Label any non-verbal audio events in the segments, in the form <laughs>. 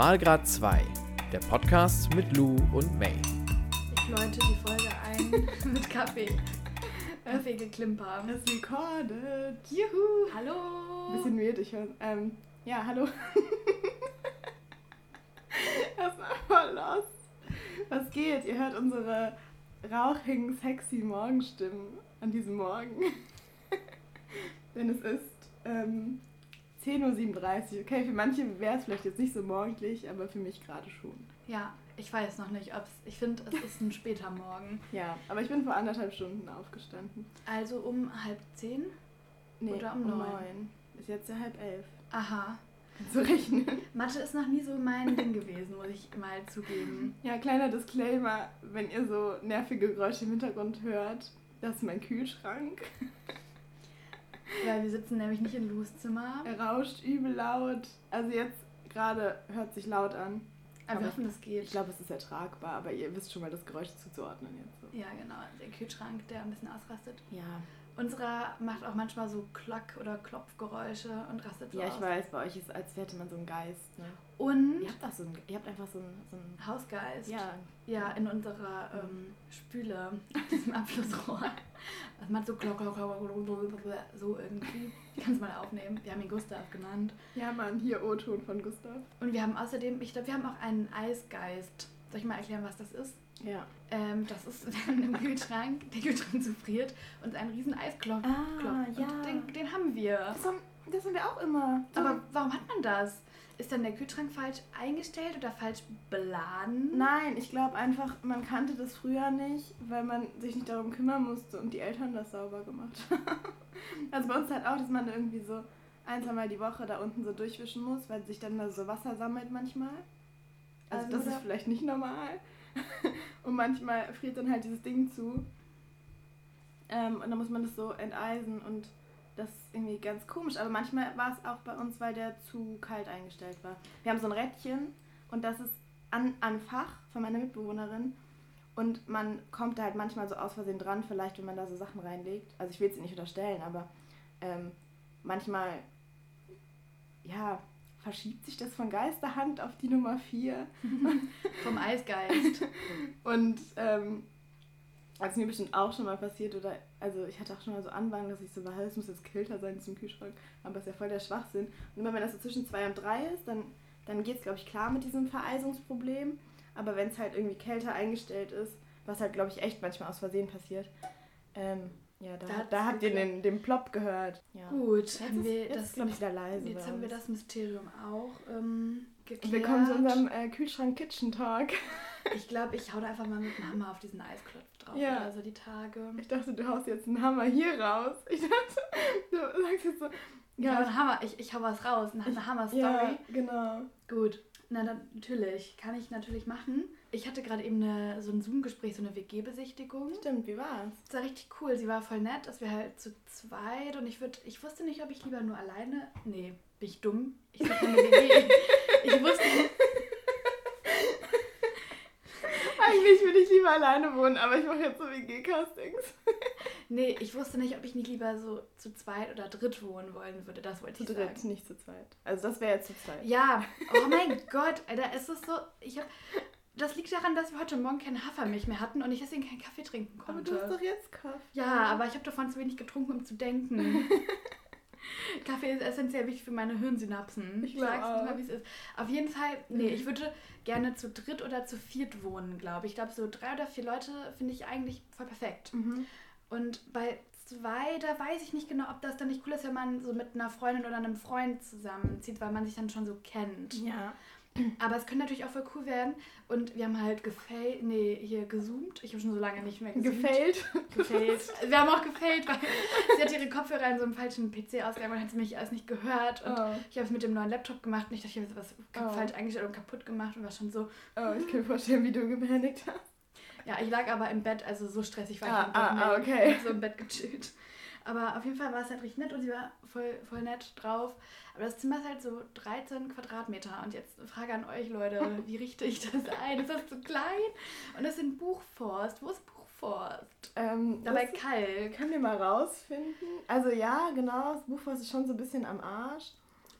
Malgrad 2, der Podcast mit Lou und May. Ich läute die Folge ein <laughs> mit Kaffee. Kaffeegeklimper. Es recordet. Juhu, hallo. Bisschen weird, ich höre. Ähm, ja, hallo. <laughs> Erstmal los. Was geht? Ihr hört unsere rauchigen, sexy Morgenstimmen an diesem Morgen. <laughs> Denn es ist ähm, 10.37 Uhr. Okay, für manche wäre es vielleicht jetzt nicht so morgendlich, aber für mich gerade schon. Ja, ich weiß noch nicht, ob es. Ich finde, es ist ein später Morgen. <laughs> Ja, aber ich bin vor anderthalb Stunden aufgestanden. Also um halb zehn? Nee, Oder um neun? Ist jetzt ja halb elf. Aha. Zu rechnen. Mathe ist noch nie so mein <laughs> Ding gewesen, muss ich mal zugeben. Ja, kleiner Disclaimer, wenn ihr so nervige Geräusche im Hintergrund hört, das ist mein Kühlschrank. <laughs> Weil wir sitzen nämlich nicht in Lus Zimmer. Er rauscht übel laut. Also jetzt gerade hört sich laut an. Aber wir aber hoffen, das geht. Ich glaube, es ist ertragbar, aber ihr wisst schon mal das Geräusch zuzuordnen jetzt. So. Ja, genau. Der Kühlschrank, der ein bisschen ausrastet. Ja. Unserer macht auch manchmal so Klack- oder Klopfgeräusche und rastet so Ja, aus. ich weiß, bei euch ist als hätte man so einen Geist. Ne? Und Ihr habt auch so einen, ihr habt einfach so einen, so einen Hausgeist. ja, Ja, in unserer ähm, Spüle, <laughs> diesem Abflussrohr. Das macht so klock, klock, klock, klock, klock, klock, so irgendwie. Ich kann es mal aufnehmen. Wir haben ihn Gustav genannt. ja, Mann, hier O-Ton von Gustav. Und wir haben außerdem, ich glaube, wir haben auch einen Eisgeist. Soll ich mal erklären, was das ist? Ja. Ähm, das ist <laughs> dann im Kühlschrank, der Kühlschrank zufriert und ein riesen Eisklopf. Ah, klopft. ja. Den, den haben wir. Das haben, das haben wir auch immer. Aber warum hat man das? Ist dann der Kühlschrank falsch eingestellt oder falsch beladen? Nein, ich glaube einfach, man kannte das früher nicht, weil man sich nicht darum kümmern musste und die Eltern das sauber gemacht haben. <laughs> also bei uns halt auch, dass man irgendwie so ein, zweimal die Woche da unten so durchwischen muss, weil sich dann da so Wasser sammelt manchmal. Also, Also das da- ist vielleicht nicht normal. <laughs> und manchmal friert dann halt dieses Ding zu. Ähm, und dann muss man das so enteisen und das ist irgendwie ganz komisch. Aber manchmal war es auch bei uns, weil der zu kalt eingestellt war. Wir haben so ein Rädchen und das ist an, an Fach von meiner Mitbewohnerin. Und man kommt da halt manchmal so aus Versehen dran, vielleicht wenn man da so Sachen reinlegt. Also ich will es ihr nicht unterstellen, aber ähm, manchmal, ja, verschiebt sich das von Geisterhand auf die Nummer 4. <laughs> Vom Eisgeist. <laughs> Und ähm, das ist mir bestimmt auch schon mal passiert, oder also ich hatte auch schon mal so Anwahn, dass ich so war, es muss jetzt kälter sein zum Kühlschrank, aber es ist ja voll der Schwachsinn. Und immer wenn das so zwischen 2 und 3 ist, dann, dann geht es, glaube ich, klar mit diesem Vereisungsproblem. Aber wenn es halt irgendwie kälter eingestellt ist, was halt, glaube ich, echt manchmal aus Versehen passiert, ähm, ja, da, Da da habt ihr den, den Plop gehört. Ja. Gut, Jetzt haben wir jetzt das, ist, glaube ich, wieder leise. jetzt haben wir das Mysterium auch ähm, geklärt. Willkommen zu unserem äh, Kühlschrank-Kitchen-Talk. <laughs> Ich glaube, ich hau da einfach mal mit dem Hammer auf diesen Eisklopf drauf. Ja. Oder so die Tage. Ich dachte, du haust jetzt einen Hammer hier raus. Ich dachte, du sagst jetzt so. Ja, einen Hammer. Ich, ich hau was raus. Eine, eine Hammer-Story. ja genau. Gut. Na, dann, natürlich. Kann ich natürlich machen. Ich hatte gerade eben eine, so ein Zoom-Gespräch, so eine WG-Besichtigung. Stimmt, wie war's? Das war richtig cool. Sie war voll nett, dass wir halt zu zweit und ich würd, ich wusste nicht, ob ich lieber nur alleine. Nee, bin ich dumm? Ich würde eine WG. ich wusste. <laughs> Eigentlich würde ich lieber alleine wohnen, aber ich mache jetzt so WG-Castings. <laughs> Nee, ich wusste nicht, ob ich nicht lieber so zu zweit oder dritt wohnen wollen würde. Das wollte Zu ich dritt, sagen. nicht zu zweit. Also das wäre jetzt zu zweit. Ja, oh mein Gott, Alter, es ist so. Ich hab, das liegt daran, dass wir heute Morgen keine Hafermilch mehr hatten und ich deswegen keinen Kaffee trinken Aber konnte. du hast doch jetzt Kaffee. Ja, aber ich habe davon zu wenig getrunken, um zu denken. <laughs> Kaffee ist essentiell wichtig für meine Hirnsynapsen. Ich glaub sag's auch. mal, wie es ist. Auf jeden Fall, nee, ich würde gerne zu dritt oder zu viert wohnen, glaube ich. Ich glaube, so drei oder vier Leute finde ich eigentlich voll perfekt. Mhm. Und bei zwei, da weiß ich nicht genau, ob das dann nicht cool ist, wenn man so mit einer Freundin oder einem Freund zusammenzieht, weil man sich dann schon so kennt. Ja. Aber es könnte natürlich auch voll cool werden. Und wir haben halt gefailt, nee, hier gezoomt. Ich habe schon so lange nicht mehr gezoomt. Gefällt. gefailt. <laughs> Wir haben auch gefailt, weil sie hat ihre Kopfhörer in so einem falschen PC ausgegangen und hat sie mich erst nicht gehört. Und Oh. ich habe es mit dem neuen Laptop gemacht und ich dachte, ich habe was Oh. falsch eingestellt und kaputt gemacht und war schon so. oh, ich kann mir vorstellen, wie du gepanikt hast. Ja, ich lag aber im Bett, also so stressig war Ah, ich ah, ah, nicht. okay. Ich so im Bett gechillt. Aber auf jeden Fall war es halt richtig nett und sie war voll, voll nett drauf. Aber das Zimmer ist halt so 13 Quadratmeter. Und jetzt Frage an euch, Leute, <laughs> wie richte ich das ein? Ist das zu klein? Und das ist ein Buchforst. Wo ist Buchforst? Ähm, Dabei Kalk. können wir mal rausfinden. Also ja, genau, das Buchforst ist schon so ein bisschen am Arsch.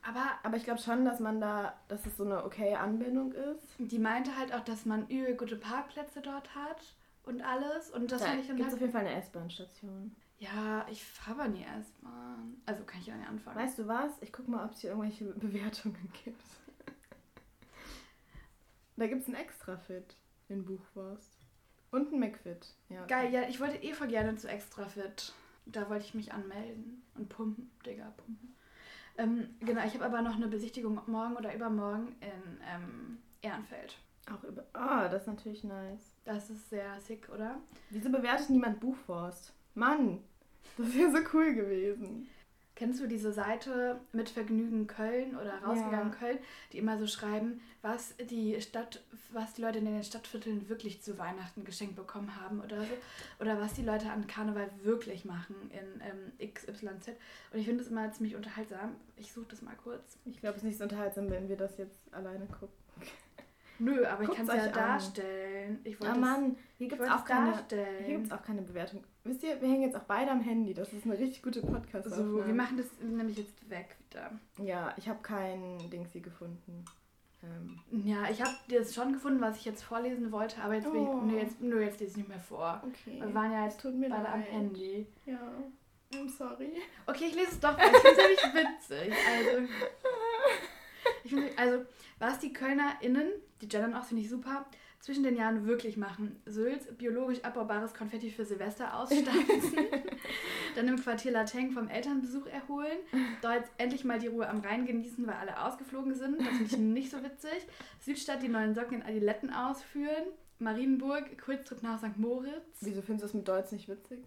Aber Aber ich glaube schon, dass man da, dass es so eine okay Anbindung ist. die meinte halt auch, dass man übel gute Parkplätze dort hat und alles. Und das da fand ich dann gibt halt. auf jeden Fall eine S-Bahn-Station. Ja, ich fahre aber nie erstmal. Also kann ich ja nicht anfangen. Weißt du was? Ich guck mal, ob es hier irgendwelche <laughs> Bewertungen gibt. da gibt es ein Extra-Fit in Buchwurst. Und ein McFit. Ja, okay. Geil, ja, ich wollte eh voll gerne zu Extrafit. Da wollte ich mich anmelden und pumpen, Digga, pumpen. Ähm, genau, ich habe aber noch eine Besichtigung morgen oder übermorgen in ähm, Ehrenfeld. Auch über. Ah, das ist natürlich nice. Das ist sehr sick, oder? Wieso bewertet niemand Buchwurst? Mann, <laughs> das wäre so cool gewesen. Kennst du diese Seite mit Vergnügen Köln oder rausgegangen Ja. Köln, die immer so schreiben, was die Stadt, was die Leute in den Stadtvierteln wirklich zu Weihnachten geschenkt bekommen haben oder so, oder was die Leute an Karneval wirklich machen in ähm, XYZ. Und ich finde das immer ziemlich unterhaltsam. Ich suche das mal kurz. Ich glaube, es ist nicht so unterhaltsam, wenn wir das jetzt alleine gucken. Nö, aber ich Guckt's kann es ja euch an. darstellen. Ich wollte Ah es- Mann, hier ich gibt es auch keine. darstellen. Hier auch keine Bewertung. Wisst ihr, wir hängen jetzt auch beide am Handy. Das ist eine richtig gute podcast so, wir machen das nämlich jetzt weg wieder. Ja, ich habe kein Dings hier gefunden. Ähm, Ja, ich habe das schon gefunden, was ich jetzt vorlesen wollte, aber jetzt, bin Oh. ich, nö, jetzt, nö, jetzt lese ich nicht mehr vor. okay. Wir waren ja jetzt tut mir beide am leid. Handy. Ja, I'm sorry. Okay, ich lese es doch, weil ich finde es nämlich <laughs> witzig. Also, ich find, also, was die KölnerInnen, die gendern auch, finde ich super, zwischen den Jahren wirklich machen. Sülz biologisch abbaubares Konfetti für Silvester ausstanzen, <laughs> dann im Quartier Lateng vom Elternbesuch erholen, dort endlich mal die Ruhe am Rhein genießen, weil alle ausgeflogen sind. Das finde ich nicht so witzig. Südstadt die neuen Socken in Adiletten ausführen. Marienburg, Kurztrip nach St. Moritz. Wieso findest du das mit Deutsch nicht witzig?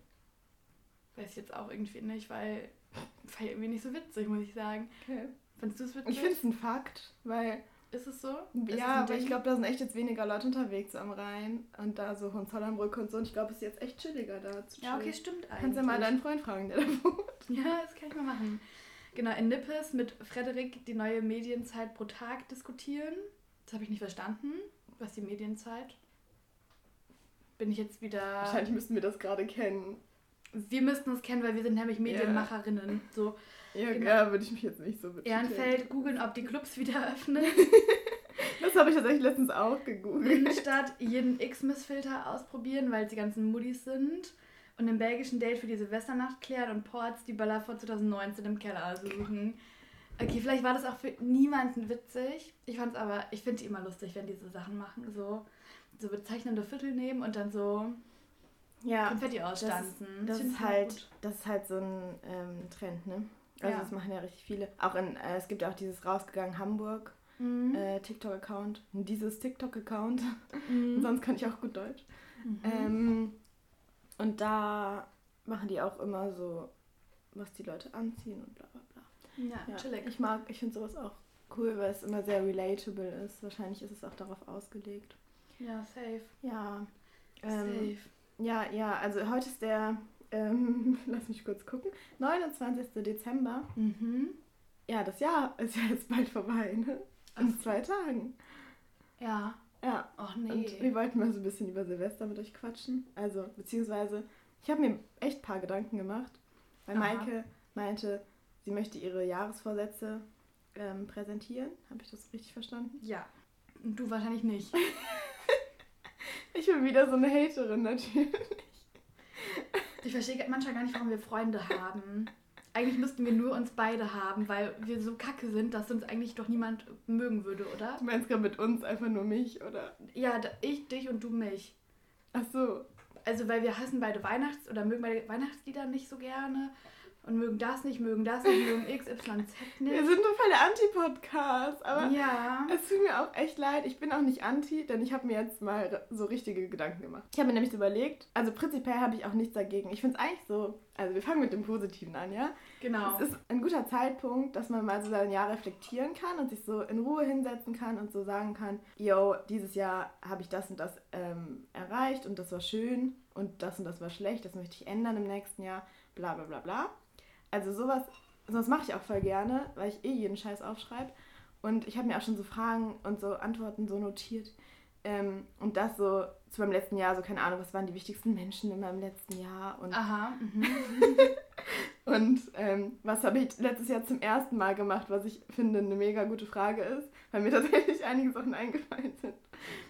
Weiß ich jetzt auch irgendwie nicht, weil ich irgendwie nicht so witzig, muss ich sagen. Okay. Findest du es witzig? Ich finde es ein Fakt, weil Ist es so? Ist es ja, aber ich glaube, da sind echt jetzt weniger Leute unterwegs am Rhein und da so Hohenzollernbrücke und so. Und ich glaube, es ist jetzt echt chilliger da zu Ja, okay, stimmt eigentlich. Kannst ja mal deinen Freund fragen, der da <laughs> wohnt. Ja, das kann ich mal machen. Genau, in Nippes mit Frederik die neue Medienzeit pro Tag diskutieren. Das habe ich nicht verstanden. Was die Medienzeit? Bin ich jetzt wieder. Wahrscheinlich müssten wir das gerade kennen. Wir müssten es kennen, weil wir sind nämlich Medienmacherinnen. So, Ja, Genau. ja würde ich mich jetzt nicht so betiteln. Ehrenfeld, googeln, ob die Clubs wieder <laughs> öffnen. Das habe ich tatsächlich letztens auch gegoogelt. Innenstadt jeden X-Miss-Filter ausprobieren, weil es die ganzen Muddis sind. Und den belgischen Date für die Silvesternacht klären und Ports die Böller vor 2019 im Keller suchen. Okay, vielleicht war das auch für niemanden witzig. Ich fand's aber, ich finde die immer lustig, wenn diese Sachen machen. So, so bezeichnende Viertel nehmen und dann so Ja, Konfetti das, ausstanzen. das, find ist halt, gut. das ist halt so ein ähm, Trend, ne? Also Ja. das machen ja richtig viele. Auch in, äh, es gibt ja auch dieses rausgegangen Hamburg Mhm. äh, TikTok-Account. Dieses TikTok-Account. Mhm. <laughs> Sonst kann ich auch gut Deutsch. Mhm. Ähm, und da machen die auch immer so, was die Leute anziehen und bla bla bla. ja, Ja, chillig. ich mag, ich finde sowas auch cool, weil es immer sehr relatable ist. Wahrscheinlich ist es auch darauf ausgelegt. Ja, safe. Ja. Ähm, safe. ja, ja, also heute ist der, ähm, <laughs> lass mich kurz gucken, 29. Dezember. Mhm. Ja, das Jahr ist <laughs> ja jetzt bald vorbei, ne? In zwei Tagen. Ja. Ja. Ach nee. Und wir wollten mal so ein bisschen über Silvester mit euch quatschen. Also, beziehungsweise, ich habe mir echt ein paar Gedanken gemacht, weil Aha. Maike meinte, sie möchte ihre Jahresvorsätze ähm, präsentieren. Habe ich das richtig verstanden? ja. Und du wahrscheinlich nicht. <laughs> Ich bin wieder so eine Haterin natürlich. Ich verstehe manchmal gar nicht, warum wir Freunde haben. Eigentlich müssten wir nur uns beide haben, weil wir so kacke sind, dass uns eigentlich doch niemand mögen würde, oder? Du meinst gerade mit uns einfach nur mich, oder? Ja, ich, dich und du mich. Ach so. Also, weil wir hassen beide Weihnachts- oder mögen beide Weihnachtslieder nicht so gerne und mögen das nicht, mögen das nicht, mögen XYZ Wir nicht. sind nur voll der Anti-Podcast, aber Ja. es tut mir auch echt leid. Ich bin auch nicht anti, denn ich habe mir jetzt mal so richtige Gedanken gemacht. Ich habe mir nämlich so überlegt, also prinzipiell habe ich auch nichts dagegen. Ich finde es eigentlich so, also wir fangen mit dem Positiven an, ja? Genau. Es ist ein guter Zeitpunkt, dass man mal so sein Jahr reflektieren kann und sich so in Ruhe hinsetzen kann und so sagen kann, yo, dieses Jahr habe ich das und das ähm, erreicht und das war schön und das und das war schlecht, das möchte ich ändern im nächsten Jahr, bla bla bla bla. Also sowas, sowas mache ich auch voll gerne, weil ich eh jeden Scheiß aufschreibe. Und ich habe mir auch schon so Fragen und so Antworten so notiert. Ähm, und das so zu meinem letzten Jahr, so keine Ahnung, was waren die wichtigsten Menschen in meinem letzten Jahr und Aha. Mhm. <laughs> Und ähm, was habe ich letztes Jahr zum ersten Mal gemacht, was ich finde eine mega gute Frage ist, weil mir <laughs> tatsächlich einige Sachen eingefallen sind,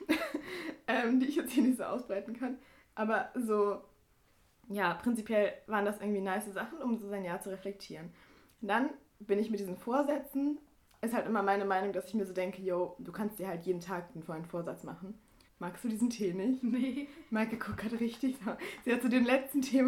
<laughs> ähm, die ich jetzt hier nicht so ausbreiten kann. Aber so, ja, prinzipiell waren das irgendwie nice Sachen, um so sein Jahr zu reflektieren. Und dann bin ich mit diesen Vorsätzen, ist halt immer meine Meinung, dass ich mir so denke, yo, du kannst dir halt jeden Tag einen vollen Vorsatz machen. Magst du diesen Tee nicht? <laughs> Nee. Maike guckt gerade richtig. Sie hat so den letzten Tee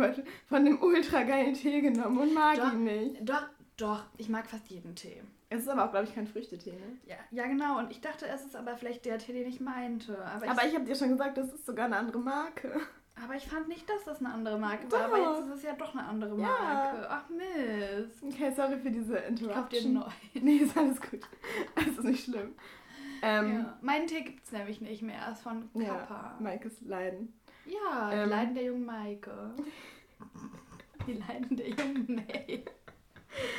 von dem ultra geilen Tee genommen und mag Doch. ihn nicht. Doch, doch, ich mag fast jeden Tee. Es ist aber auch, glaube ich, kein Früchtetee, ne? Ja, ja, genau. Und ich dachte, es ist aber vielleicht der Tee, den ich meinte. Aber ich, Aber ich habe dir schon gesagt, das ist sogar eine andere Marke. Aber ich fand nicht, dass das eine andere Marke Doch. war. Aber jetzt ist es ja doch eine andere Ja. Marke. Ach Mist. Okay, sorry für diese Ich kauf dir Interruption. neu. Nee, ist alles gut. Es ist nicht schlimm. Ähm, Ja. Meinen Tee gibt es nämlich nicht mehr. Er ist von ja, Kappa. Maikes Leiden. Ja, Ähm. die Leiden der jungen Maike. Die Leiden der jungen May.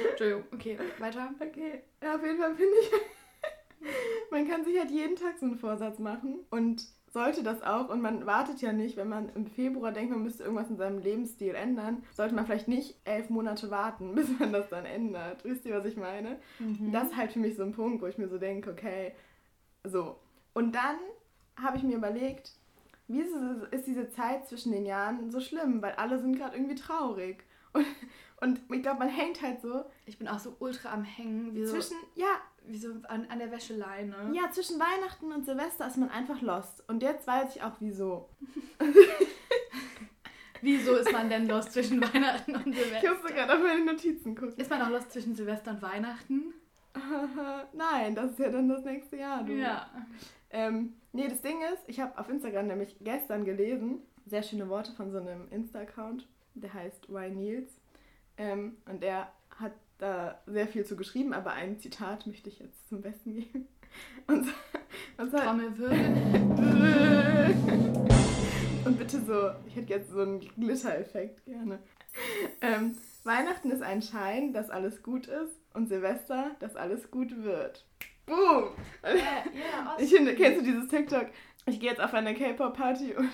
Entschuldigung, okay, weiter. Okay, ja, auf jeden Fall finde ich, <laughs> man kann sich halt jeden Tag so einen Vorsatz machen und sollte das auch. Und man wartet ja nicht, wenn man im Februar denkt, man müsste irgendwas in seinem Lebensstil ändern, sollte man vielleicht nicht elf Monate warten, <laughs> bis man das dann ändert. Wisst ihr, was ich meine? Mhm. Das ist halt für mich so ein Punkt, wo ich mir so denke, okay, so. Und dann habe ich mir überlegt, wie ist, es, ist diese Zeit zwischen den Jahren so schlimm, weil alle sind gerade irgendwie traurig. <laughs> Und, und ich glaube, man hängt halt so Ich bin auch so ultra am Hängen, wie so, zwischen, ja, wie so an, an der Wäscheleine. ja, zwischen Weihnachten und Silvester ist man einfach lost. Und jetzt weiß ich auch wieso. <laughs> Wieso ist man denn los zwischen Weihnachten und Ich Silvester? musste gerade auf meine Notizen gucken. Ist man auch los zwischen Silvester und Weihnachten? <laughs> Nein, das ist ja dann das nächste Jahr, du. Ja. Ähm, nee, das Ding ist, ich habe auf Instagram nämlich gestern gelesen, sehr schöne Worte von so einem Insta-Account, der heißt Y Nils. Ähm, und der da sehr viel zu geschrieben, aber ein Zitat möchte ich jetzt zum Besten geben. Und, und Trommelwirbel. und bitte so, ich hätte jetzt so einen Glitter-Effekt gerne. Ähm, Weihnachten ist ein Schein, dass alles gut ist und Silvester, dass alles gut wird. Boom! Ja, ja, Ich finde, kennst du dieses TikTok? Ich gehe jetzt auf eine K-Pop-Party und,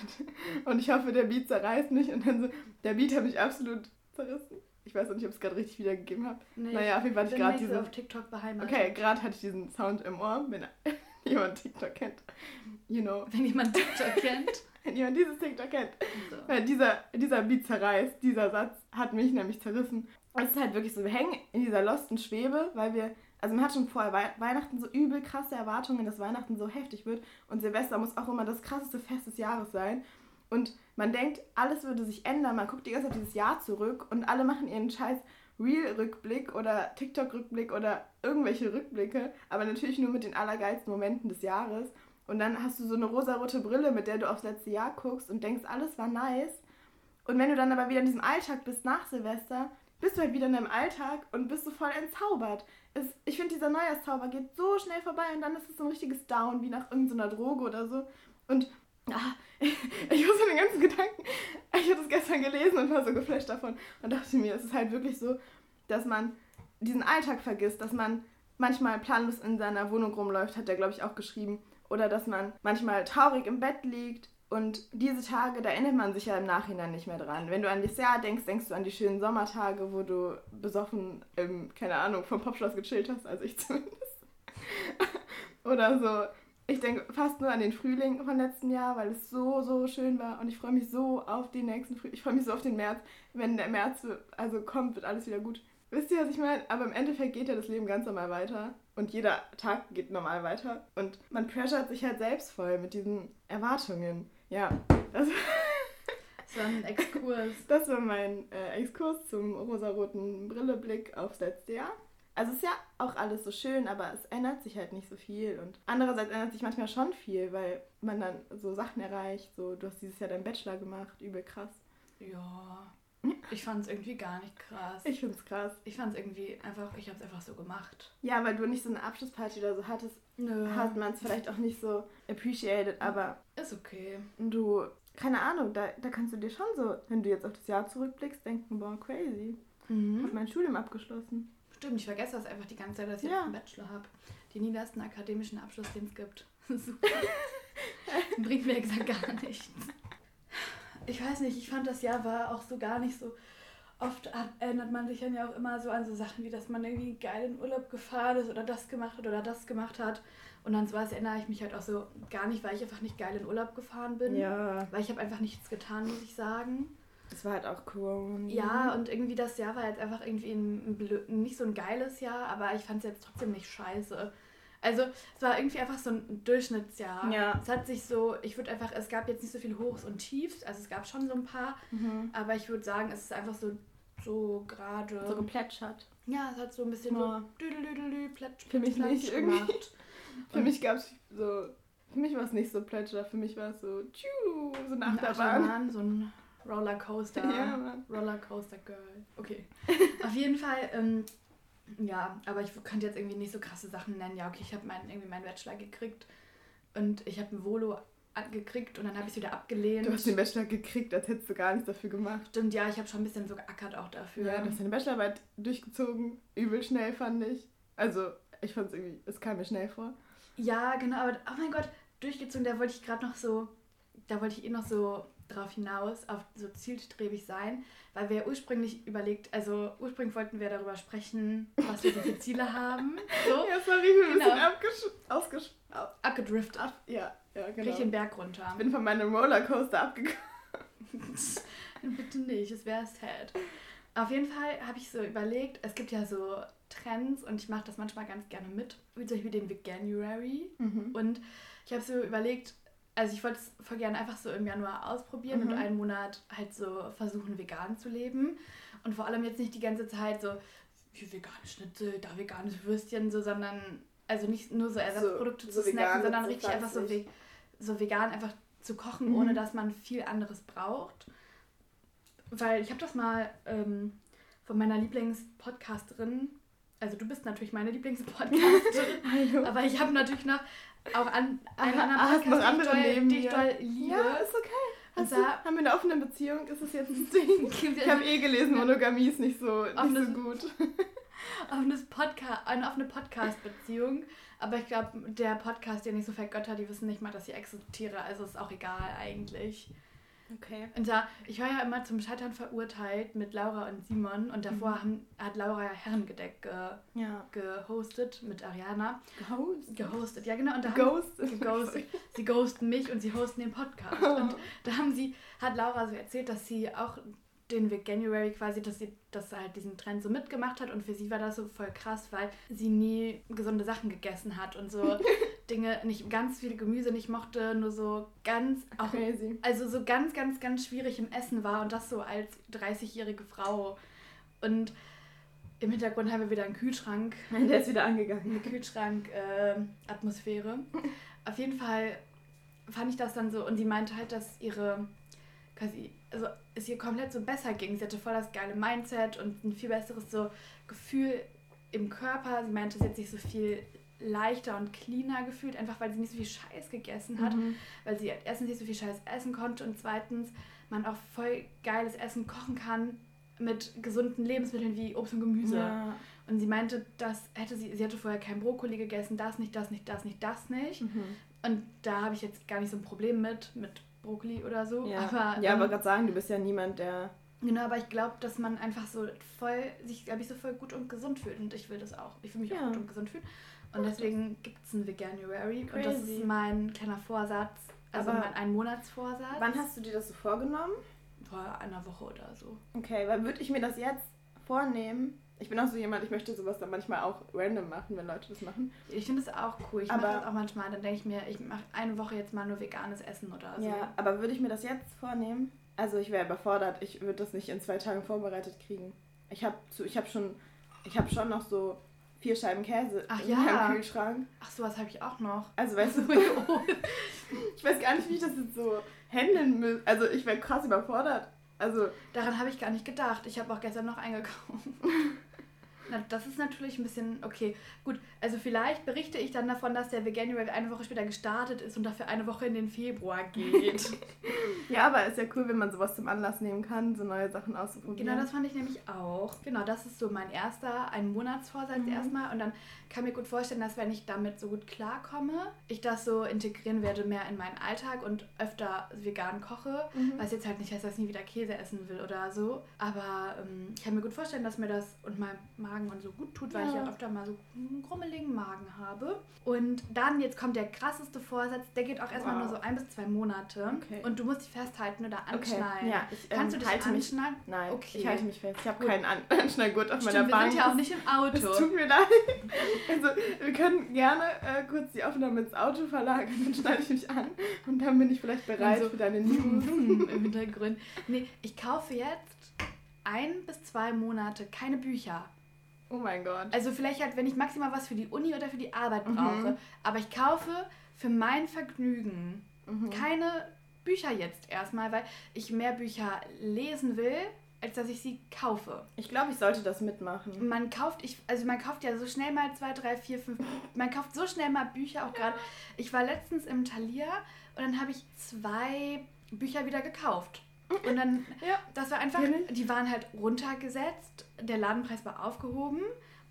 und ich hoffe, der Beat zerreißt mich. Und dann so, der Beat hat mich absolut zerrissen. Ich weiß auch nicht, ob ich es gerade richtig wiedergegeben habe. Nee, Naja, auf jeden Fall hatte ich gerade diesen... auf TikTok beheimatet. Okay, gerade hatte ich diesen Sound im Ohr, wenn <laughs> jemand TikTok kennt. You know, Wenn jemand TikTok kennt. <laughs> wenn jemand dieses TikTok kennt. So. Weil dieser, dieser Beat zerreißt, dieser Satz hat mich nämlich zerrissen. Es ist halt wirklich so, wir hängen in dieser losten Schwebe, weil wir, also man hat schon vor Wei Weihnachten so übel krasse Erwartungen, dass Weihnachten so heftig wird und Silvester muss auch immer das krasseste Fest des Jahres sein. Und man denkt, alles würde sich ändern, man guckt die ganze Zeit dieses Jahr zurück und alle machen ihren scheiß Real-Rückblick oder TikTok-Rückblick oder irgendwelche Rückblicke, aber natürlich nur mit den allergeilsten Momenten des Jahres. Und dann hast du so eine rosarote Brille, mit der du aufs letzte Jahr guckst und denkst, alles war nice. Und wenn du dann aber wieder in diesem Alltag bist nach Silvester, bist du halt wieder in deinem Alltag und bist so voll entzaubert. Es, ich finde, dieser Neujahrszauber geht so schnell vorbei und dann ist es so ein richtiges Down, wie nach irgendeiner Droge oder so. Und ah, <laughs> ich wusste den ganzen Gedanken, ich habe das gestern gelesen und war so geflasht davon und dachte mir, es ist halt wirklich so, dass man diesen Alltag vergisst, dass man manchmal planlos in seiner Wohnung rumläuft, hat er, glaube ich, auch geschrieben. Oder dass man manchmal traurig im Bett liegt und diese Tage, da erinnert man sich ja im Nachhinein nicht mehr dran. Wenn du an das Jahr denkst, denkst du an die schönen Sommertage, wo du besoffen, im, keine Ahnung, vom Popschloss gechillt hast, also ich <laughs> zumindest. Oder so. Ich denke fast nur an den Frühling von letzten Jahr, weil es so, so schön war und ich freue mich so auf den nächsten Frühling. Ich freue mich so auf den März. Wenn der März also kommt, wird alles wieder gut. Wisst ihr, was ich meine? Aber im Endeffekt geht ja das Leben ganz normal weiter. Und jeder Tag geht normal weiter. Und man pressurt sich halt selbst voll mit diesen Erwartungen. Ja, das, <laughs> Das war ein Exkurs. das war mein äh, Exkurs zum rosaroten Brilleblick aufs letzte Jahr. Also ist ja auch alles so schön, aber es ändert sich halt nicht so viel. Und andererseits ändert sich manchmal schon viel, weil man dann so Sachen erreicht. So, du hast dieses Jahr deinen Bachelor gemacht, übel krass. Ja. Ich fand es irgendwie gar nicht krass. Ich find's krass. Ich fand es irgendwie einfach, ich habe es einfach so gemacht. Ja, weil du nicht so eine Abschlussparty oder so hattest, Nö. hat man es vielleicht auch nicht so appreciated, aber Ist okay. du, keine Ahnung, da, da kannst du dir schon so, wenn du jetzt auf das Jahr zurückblickst, denken, boah, crazy. Ich Mhm. hab mein Studium abgeschlossen. Stimmt, ich vergesse das einfach die ganze Zeit, dass ich Ja. einen Bachelor habe. Den niedersten akademischen Abschluss, den es gibt. Super. <laughs> Bringt mir exakt gar nichts. Ich weiß nicht, ich fand das Jahr war auch so gar nicht so, oft hat, erinnert man sich dann ja auch immer so an so Sachen wie, dass man irgendwie geil in Urlaub gefahren ist oder das gemacht hat oder das gemacht hat. Und an sowas erinnere ich mich halt auch so gar nicht, weil ich einfach nicht geil in Urlaub gefahren bin. Ja. Weil ich habe einfach nichts getan, muss ich sagen. Es war halt auch Corona. Ja, und irgendwie das Jahr war jetzt einfach irgendwie ein, ein blö- nicht so ein geiles Jahr, aber ich fand es jetzt trotzdem nicht scheiße. Also es war irgendwie einfach so ein Durchschnittsjahr. Ja. Es hat sich so, ich würde einfach, es gab jetzt nicht so viel Hochs und Tiefs, also es gab schon so ein paar, Mhm. aber ich würde sagen, es ist einfach so, so gerade. So geplätschert. ja, es hat so ein bisschen Ja. so düdelüdelü, plätsch, Für mich nicht irgendwie. gemacht. <laughs> Für mich gab es so. Für mich war es nicht so Plätscher, für mich war es so. Tschu, so eine Eine Achterbahn. Achterbahn, so ein Rollercoaster. <laughs> Ja, Mann. Rollercoaster Girl. Okay. <laughs> Auf jeden Fall, ähm, ja, aber ich könnte jetzt irgendwie nicht so krasse Sachen nennen. Ja, okay, ich habe mein, irgendwie meinen Bachelor gekriegt und ich habe ein Volo gekriegt und dann habe ich es wieder abgelehnt. Du hast den Bachelor gekriegt, als hättest du gar nichts dafür gemacht. Stimmt, ja, ich habe schon ein bisschen so geackert auch dafür. Ja, du hast deine Bachelorarbeit durchgezogen. Übel schnell, fand ich. Also, ich fand es irgendwie, es kam mir schnell vor. Ja, genau, aber oh mein Gott, durchgezogen, da wollte ich gerade noch so, da wollte ich eh noch so drauf hinaus, auf so zielstrebig sein, weil wir ursprünglich überlegt, also ursprünglich wollten wir darüber sprechen, was wir so für Ziele haben. So, <laughs> Ja, sorry, ich bin ein Genau. bisschen abgesch... Abgedriftet. Ab, ja, ja, genau. Richtig den Berg runter. Ich bin von meinem Rollercoaster abgekommen. <laughs> Bitte nicht, es wäre sad. Auf jeden Fall habe ich so überlegt, es gibt ja so Trends und ich mache das manchmal ganz gerne mit, wie zum Beispiel den Veganuary. Mhm. Und ich habe so überlegt, also ich wollte es voll gerne einfach so im Januar ausprobieren Mhm. und einen Monat halt so versuchen, vegan zu leben. Und vor allem jetzt nicht die ganze Zeit so, hier vegane Schnitzel, da veganes Würstchen, so, sondern also nicht nur so Ersatzprodukte so zu snacken, vegan, sondern so richtig einfach so, ve so vegan einfach zu kochen, Mhm. ohne dass man viel anderes braucht. Weil ich habe das mal ähm, von meiner Lieblingspodcasterin, also du bist natürlich meine Lieblingspodcasterin, <laughs> Hallo. aber ich habe natürlich noch auch an einen Ah, anderen ah, hast noch Podcast, andere neben die ich doll liebe. Ja, ist okay. Hast du, haben wir eine offene Beziehung? Ist es jetzt ein <laughs> Ding? Ich habe eh gelesen, Monogamie ist nicht so, nicht so gut. <laughs> offenes Podca eine offene Podcast-Beziehung. Aber ich glaube, der Podcast, den ich so vergötter, die wissen nicht mal, dass ich existiere. Also ist auch egal eigentlich. Okay. Und da, ich war ja immer zum Scheitern verurteilt mit Laura und Simon. Und davor Mhm. haben, hat Laura ja Herrengedeck ge, Ja. gehostet mit Ariana. Ghost. Gehostet, ja genau. Und da haben, Ghost. geghostet. <laughs> Sie ghosten mich und sie hosten den Podcast. Und da haben sie, hat Laura so erzählt, dass sie auch den Veganuary quasi, dass sie das halt diesen Trend so mitgemacht hat und für sie war das so voll krass, weil sie nie gesunde Sachen gegessen hat und so <laughs> Dinge, nicht ganz viel Gemüse nicht mochte, nur so ganz, auch, Crazy. also so ganz, ganz, ganz schwierig im Essen war und das so als 30-jährige Frau. Und im Hintergrund haben wir wieder einen Kühlschrank Der ist wieder angegangen. eine Kühlschrank-Atmosphäre. Auf jeden Fall fand ich das dann so und sie meinte halt, dass ihre quasi, also es ihr komplett so besser ging. Sie hatte voll das geile Mindset und ein viel besseres so Gefühl im Körper. Sie meinte, sie hat sich so viel leichter und cleaner gefühlt, einfach weil sie nicht so viel Scheiß gegessen hat, Mhm. weil sie erstens nicht so viel Scheiß essen konnte und zweitens man auch voll geiles Essen kochen kann mit gesunden Lebensmitteln wie Obst und Gemüse. Ja. Und sie meinte, das hätte sie, sie hatte vorher kein Brokkoli gegessen, das nicht, das nicht, das nicht, das nicht. Mhm. Und da habe ich jetzt gar nicht so ein Problem mit, mit Brokkoli oder so. Ja, Aber, ja ähm, aber gerade sagen, du bist ja niemand, der. genau, aber ich glaube, dass man einfach so voll, sich, glaube ich, so voll gut und gesund fühlt. Und ich will das auch. Ich will mich Ja. auch gut und gesund fühlen. Und deswegen gibt es einen Veganuary. Und das Crazy. ist mein kleiner Vorsatz, also Aber mein Einmonatsvorsatz. Wann hast du dir das so vorgenommen? Vor einer Woche oder so. Okay, weil würde ich mir das jetzt vornehmen. Ich bin auch so jemand, ich möchte sowas dann manchmal auch random machen, wenn Leute das machen. Ich finde das auch cool. Ich mache das auch manchmal. Dann denke ich mir, ich mache eine Woche jetzt mal nur veganes Essen oder so. Ja, aber würde ich mir das jetzt vornehmen? Also ich wäre überfordert. Ich würde das nicht in zwei Tagen vorbereitet kriegen. Ich habe ich hab schon, ich habe schon noch so vier Scheiben Käse Ach in ja. meinem Kühlschrank. Ach, sowas habe ich auch noch. Also weißt du, <laughs> ich weiß gar nicht, wie ich das jetzt so handeln will. Also ich wäre krass überfordert. Also Daran habe ich gar nicht gedacht. Ich habe auch gestern noch eingekauft. <laughs> Na, das ist natürlich ein bisschen, okay, gut. Also vielleicht berichte ich dann davon, dass der Veganuary eine Woche später gestartet ist und dafür eine Woche in den Februar geht. <laughs> Ja, aber ist ja cool, wenn man sowas zum Anlass nehmen kann, so neue Sachen auszuprobieren. genau, das fand ich nämlich auch. Genau, das ist so mein erster, ein Monatsvorsatz Mhm. erstmal. Und dann kann ich mir gut vorstellen, dass wenn ich damit so gut klarkomme, ich das so integrieren werde mehr in meinen Alltag und öfter vegan koche. Mhm. Was jetzt halt nicht heißt, dass ich nie wieder Käse essen will oder so. Aber ähm, ich kann mir gut vorstellen, dass mir das und meinem Magen und so gut tut, weil ich Ja. ja öfter mal so einen grummeligen Magen habe. Und dann, jetzt kommt der krasseste Vorsatz, der geht auch erstmal Wow. nur so ein bis zwei Monate. Okay. Und du musst dich festhalten oder Okay, anschnallen. ja, ich, ähm, Kannst du dich halte mich- anschnallen? Nein, Okay. ich halte mich fest. Ich habe keinen An <laughs> Anschnallgurt auf meiner Stimmt, wir Bank. sind ja auch nicht im Es Auto. tut mir leid. Also, wir können gerne äh, kurz die Aufnahme ins Auto verlagern, dann schneide ich mich an und dann bin ich vielleicht bereit so- für deine News. Im Hintergrund. Nee, ich kaufe jetzt ein bis zwei Monate keine Bücher. Oh mein Gott. Also vielleicht halt, wenn ich maximal was für die Uni oder für die Arbeit Mhm. brauche. Aber ich kaufe für mein Vergnügen Mhm. keine Bücher jetzt erstmal, weil ich mehr Bücher lesen will, als dass ich sie kaufe. Ich glaube, ich sollte das mitmachen. Man kauft, ich, also man kauft ja so schnell mal zwei, drei, vier, fünf, man kauft so schnell mal Bücher auch gerade. Ich war letztens im Thalia und dann habe ich zwei Bücher wieder gekauft. Und dann, Ja. das war einfach, ich. die waren halt runtergesetzt, der Ladenpreis war aufgehoben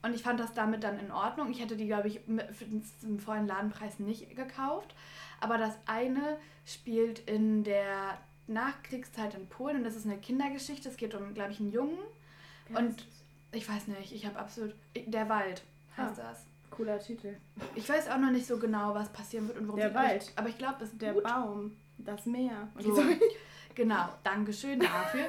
und ich fand das damit dann in Ordnung. Ich hätte die, glaube ich, für den zum vollen Ladenpreis nicht gekauft. Aber das eine spielt in der Nachkriegszeit in Polen und das ist eine Kindergeschichte. Es geht um, glaube ich, einen Jungen. Und ich weiß nicht, ich habe absolut. Der Wald heißt das. Cooler Titel. Ich weiß auch noch nicht so genau, was passieren wird und worum Der es geht, aber Wald. ich- Aber ich glaube, es ist Der gut. Baum, das Meer. So. Genau, Dankeschön dafür.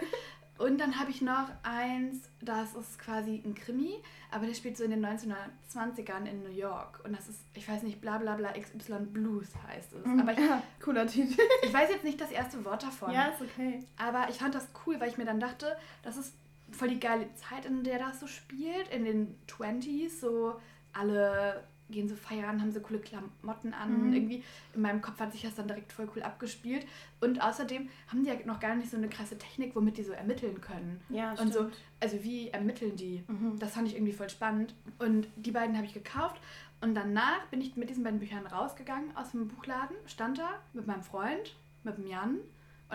Und dann habe ich noch eins, das ist quasi ein Krimi, aber der spielt so in den 1920ern in New York. Und das ist, ich weiß nicht, bla bla bla XY Blues heißt es. Aber ich, ja, <laughs> cooler Titel. ich weiß jetzt nicht das erste Wort davon. Ja, ist okay. Aber ich fand das cool, weil ich mir dann dachte, das ist voll die geile Zeit, in der das so spielt. In den 20s, so alle gehen so feiern, haben so coole Klamotten an. Mhm. Irgendwie in meinem Kopf hat sich das dann direkt voll cool abgespielt. Und außerdem haben die ja noch gar nicht so eine krasse Technik, womit die so ermitteln können. Ja, Und so, stimmt. also wie ermitteln die? Mhm. Das fand ich irgendwie voll spannend. Und die beiden habe ich gekauft. Und danach bin ich mit diesen beiden Büchern rausgegangen aus dem Buchladen, stand da mit meinem Freund, mit dem Jan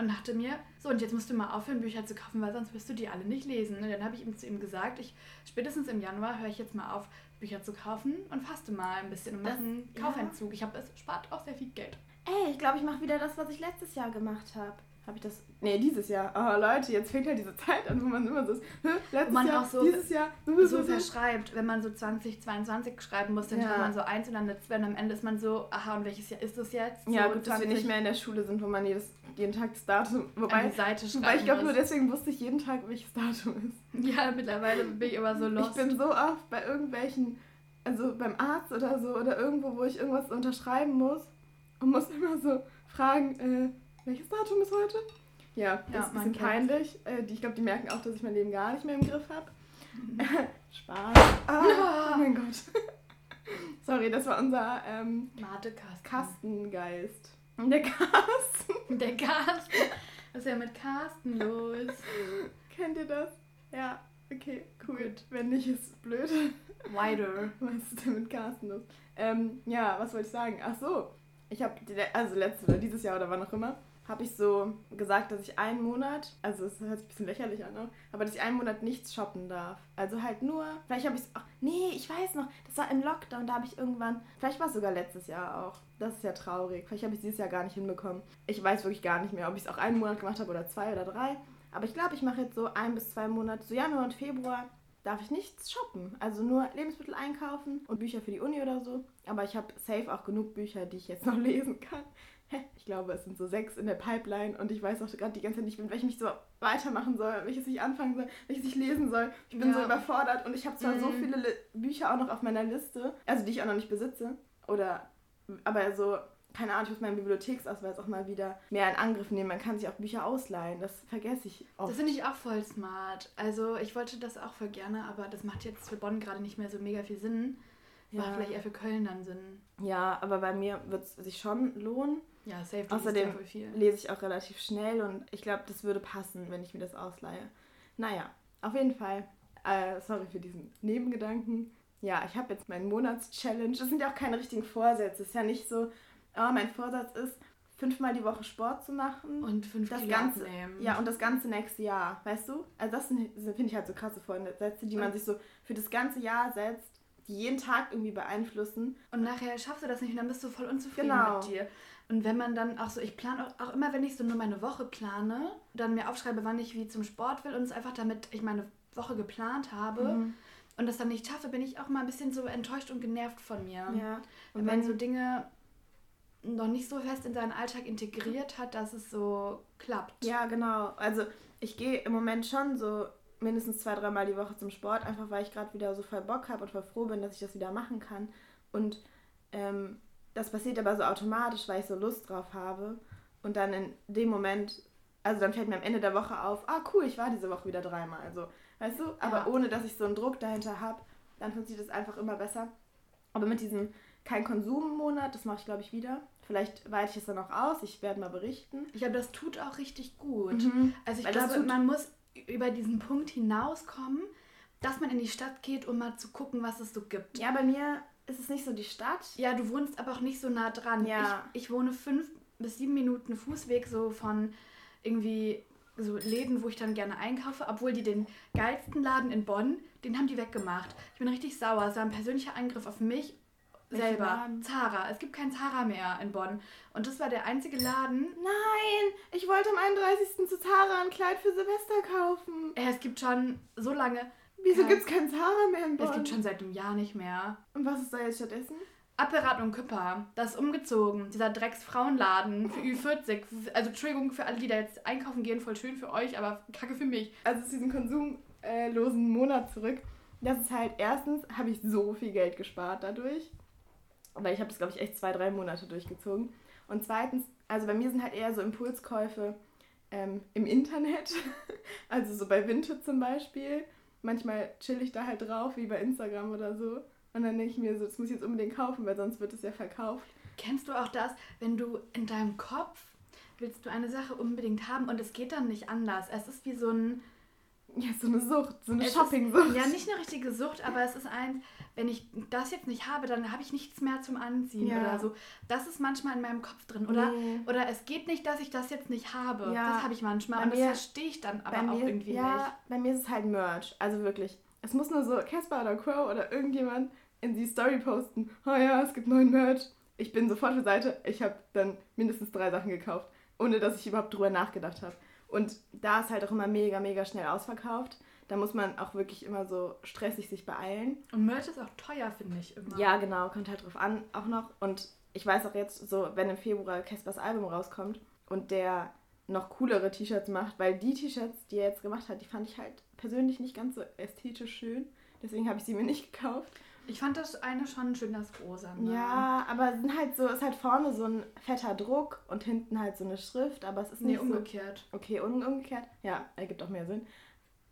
und dachte mir, so und jetzt musst du mal aufhören, Bücher zu kaufen, weil sonst wirst du die alle nicht lesen. Und dann habe ich ihm zu ihm gesagt, ich spätestens im Januar höre ich jetzt mal auf, Bücher zu kaufen und faste mal ein bisschen und mache einen ja. Kaufentzug. Ich habe es spart auch sehr viel Geld. Ey, ich glaube, ich mache wieder das, was ich letztes Jahr gemacht habe. Habe ich das? Nee, dieses Jahr. Oh, Leute, jetzt fängt halt diese Zeit an, wo man immer so ist. Letztes man Jahr, auch so- dieses Jahr. so verschreibt, wenn man so 2022 schreiben muss, dann Ja. schreibt man so eins und dann eine zwei und am Ende ist man so, aha, und welches Jahr ist das jetzt? Ja, so gut, dass wir nicht mehr in der Schule sind, wo man jedes, jeden Tag das Datum. an Wobei, die Seite schreiben wobei ich glaube, nur deswegen wusste ich jeden Tag, welches Datum ist. <laughs> Ja, mittlerweile bin ich immer so lost. Ich bin so oft bei irgendwelchen, also beim Arzt oder so, oder irgendwo, wo ich irgendwas unterschreiben muss und muss immer so fragen, äh, welches Datum ist heute? Ja, das Ja, ist ein bisschen peinlich. Äh, die, ich glaube, die merken auch, dass ich mein Leben gar nicht mehr im Griff habe. <laughs> Spaß. Ah, oh mein Gott. <laughs> Sorry, das war unser ähm, Mate Carsten. Kastengeist. Der Carsten. <laughs> Der Carsten. Was ist ja mit Carsten los? Kennt ihr das? Ja, okay, cool. Gut. Wenn nicht, ist blöd. Wider. Was ist denn mit Carsten los? Ähm, ja, was wollte ich sagen? Ach so, ich habe, also letztes oder dieses Jahr oder wann auch immer, habe ich so gesagt, dass ich einen Monat, also es hört sich ein bisschen lächerlich an, ne? aber dass ich einen Monat nichts shoppen darf. Also halt nur, vielleicht habe ich es, nee, ich weiß noch, das war im Lockdown, da habe ich irgendwann, vielleicht war es sogar letztes Jahr auch. Das ist ja traurig. Vielleicht habe ich es dieses Jahr gar nicht hinbekommen. Ich weiß wirklich gar nicht mehr, ob ich es auch einen Monat gemacht habe oder zwei oder drei. Aber ich glaube, ich mache jetzt so ein bis zwei Monate, so Januar und Februar, darf ich nichts shoppen. Also nur Lebensmittel einkaufen und Bücher für die Uni oder so. Aber ich habe safe auch genug Bücher, die ich jetzt noch <laughs> lesen kann. <laughs> Ich glaube, es sind so sechs in der Pipeline und ich weiß auch gerade die ganze Zeit nicht, mit welchem ich so weitermachen soll, welches ich anfangen soll, welches ich lesen soll. Ich bin Ja. so überfordert und ich habe zwar so Mhm. viele Li Bücher auch noch auf meiner Liste, also die ich auch noch nicht besitze. Oder, aber so, keine Ahnung, ich muss meinen Bibliotheksausweis auch mal wieder mehr in Angriff nehmen. Man kann sich auch Bücher ausleihen, das vergesse ich oft. Das finde ich auch voll smart. Also ich wollte das auch voll gerne, aber das macht jetzt für Bonn gerade nicht mehr so mega viel Sinn. Macht Ja. vielleicht eher für Köln dann Sinn. Ja, aber bei mir wird es sich schon lohnen. Ja, safe. Außerdem lese ich auch relativ schnell und ich glaube, das würde passen, wenn ich mir das ausleihe. Naja, auf jeden Fall. Äh, sorry für diesen Nebengedanken. Ja, ich habe jetzt meinen Monatschallenge. Das sind ja auch keine richtigen Vorsätze. Es ist ja nicht so, oh, mein Vorsatz ist, fünfmal die Woche Sport zu machen. Und fünf das Kilo ganze, abnehmen. Ja, und das ganze nächste Jahr, weißt du? Also das sind- finde ich halt so krasse Vorsätze, die man sich so für das ganze Jahr setzt, die jeden Tag irgendwie beeinflussen. Und nachher schaffst du das nicht und dann bist du voll unzufrieden Genau. mit dir. Und wenn man dann auch so, ich plane auch, auch immer, wenn ich so nur meine Woche plane, dann mir aufschreibe, wann ich wie zum Sport will und es einfach damit ich meine Woche geplant habe Mhm. und das dann nicht schaffe, bin ich auch mal ein bisschen so enttäuscht und genervt von mir. Ja. Und wenn so Dinge noch nicht so fest in seinen Alltag integriert hat, dass es so klappt. Ja, genau. Also ich gehe im Moment schon so mindestens zwei, dreimal die Woche zum Sport, einfach weil ich gerade wieder so voll Bock habe und voll froh bin, dass ich das wieder machen kann. Und ähm, das passiert aber so automatisch, weil ich so Lust drauf habe. Und dann in dem Moment, also dann fällt mir am Ende der Woche auf, ah cool, ich war diese Woche wieder dreimal. Also, weißt du? Aber Ja. ohne, dass ich so einen Druck dahinter habe, dann funktioniert es einfach immer besser. Aber mit diesem kein Konsummonat, das mache ich glaube ich wieder. Vielleicht weite ich es dann auch aus, ich werde mal berichten. Ich glaube, das tut auch richtig gut. Mhm. Also ich Weil glaube, man muss über diesen Punkt hinauskommen, dass man in die Stadt geht, um mal zu gucken, was es so gibt. Ja, bei mir ist es nicht so die Stadt. Ja, du wohnst aber auch nicht so nah dran. Ja. Ich, ich wohne fünf bis sieben Minuten Fußweg so von irgendwie so Läden, wo ich dann gerne einkaufe, obwohl die den geilsten Laden in Bonn, den haben die weggemacht. Ich bin richtig sauer. Es war ein persönlicher Angriff auf mich Welchen selber. Laden? Zara. Es gibt keinen Zara mehr in Bonn. Und das war der einzige Laden. Nein, ich wollte am 31. zu Zara ein Kleid für Silvester kaufen. Es gibt schon so lange. Wieso kein- gibt's kein Zara mehr in Bonn? Es gibt schon seit einem Jahr nicht mehr. Und was ist da jetzt stattdessen? Apparat und Küpper, das ist umgezogen. Dieser Drecks-Frauenladen für Ü40. Also Entschuldigung für alle, die da jetzt einkaufen gehen, voll schön für euch, aber kacke für mich. Also zu diesem konsumlosen Monat zurück. Das ist halt, erstens habe ich so viel Geld gespart dadurch. Weil ich habe das, glaube ich, echt zwei, drei Monate durchgezogen. Und zweitens, also bei mir sind halt eher so Impulskäufe ähm, im Internet. <laughs> also so bei Vinted zum Beispiel. Manchmal chill ich da halt drauf, wie bei Instagram oder so. Und dann denke ich mir so, das muss ich jetzt unbedingt kaufen, weil sonst wird es ja verkauft. Kennst du auch das, wenn du in deinem Kopf willst du eine Sache unbedingt haben und es geht dann nicht anders. Es ist wie so ein Ja, so eine Sucht, so eine Shopping-Sucht. Ja, nicht eine richtige Sucht, aber es ist eins, wenn ich das jetzt nicht habe, dann habe ich nichts mehr zum Anziehen Ja. oder so. Das ist manchmal in meinem Kopf drin. Oder, Nee. oder es geht nicht, dass ich das jetzt nicht habe. Ja. Das habe ich manchmal. Bei und das mir- verstehe ich dann aber bei auch mir, irgendwie ja, nicht. bei mir ist es halt Merch. Also wirklich. Es muss nur so Casper oder Crow oder irgendjemand in die Story posten. Oh ja, es gibt neuen Merch. Ich bin sofort für Seite. Ich habe dann mindestens drei Sachen gekauft, ohne dass ich überhaupt drüber nachgedacht habe. Und da ist halt auch immer mega, mega schnell ausverkauft. Da muss man auch wirklich immer so stressig sich beeilen. Und Merch ist auch teuer, finde ich immer. Ja, genau, kommt halt drauf an auch noch. Und ich weiß auch jetzt, so wenn im Februar Caspers Album rauskommt und der noch coolere T-Shirts macht, weil die T-Shirts, die er jetzt gemacht hat, die fand ich halt persönlich nicht ganz so ästhetisch schön. Deswegen habe ich sie mir nicht gekauft. Ich fand das eine schon schön, das rosa. Ne? Ja, aber es sind halt so, ist halt vorne so ein fetter Druck und hinten halt so eine Schrift, aber es ist Nee, nicht so. umgekehrt. Okay, un umgekehrt. Ja, ergibt auch mehr Sinn.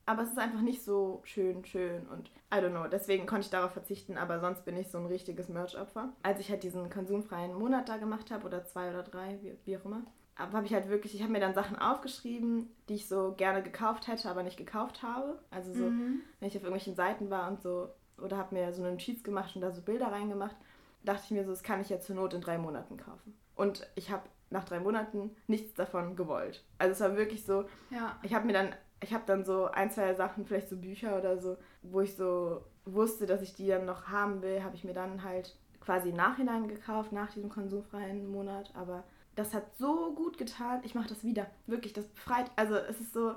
Aber es ist einfach nicht so schön, schön und I don't know. Deswegen konnte ich darauf verzichten, aber sonst bin ich so ein richtiges Merch-Opfer. Als ich halt diesen konsumfreien Monat da gemacht habe, oder zwei oder drei, wie, wie auch immer, habe ich halt wirklich, ich habe mir dann Sachen aufgeschrieben, die ich so gerne gekauft hätte, aber nicht gekauft habe. Also so, Mhm. wenn ich auf irgendwelchen Seiten war und so, oder habe mir so einen Cheats gemacht und da so Bilder reingemacht, dachte ich mir so, das kann ich ja zur Not in drei Monaten kaufen. Und ich habe nach drei Monaten nichts davon gewollt. Also es war wirklich so, Ja. ich habe mir dann, ich habe dann so ein, zwei Sachen, vielleicht so Bücher oder so, wo ich so wusste, dass ich die dann noch haben will, habe ich mir dann halt quasi im Nachhinein gekauft, nach diesem konsumfreien Monat. Aber das hat so gut getan. Ich mache das wieder. Wirklich, das befreit. Also es ist so,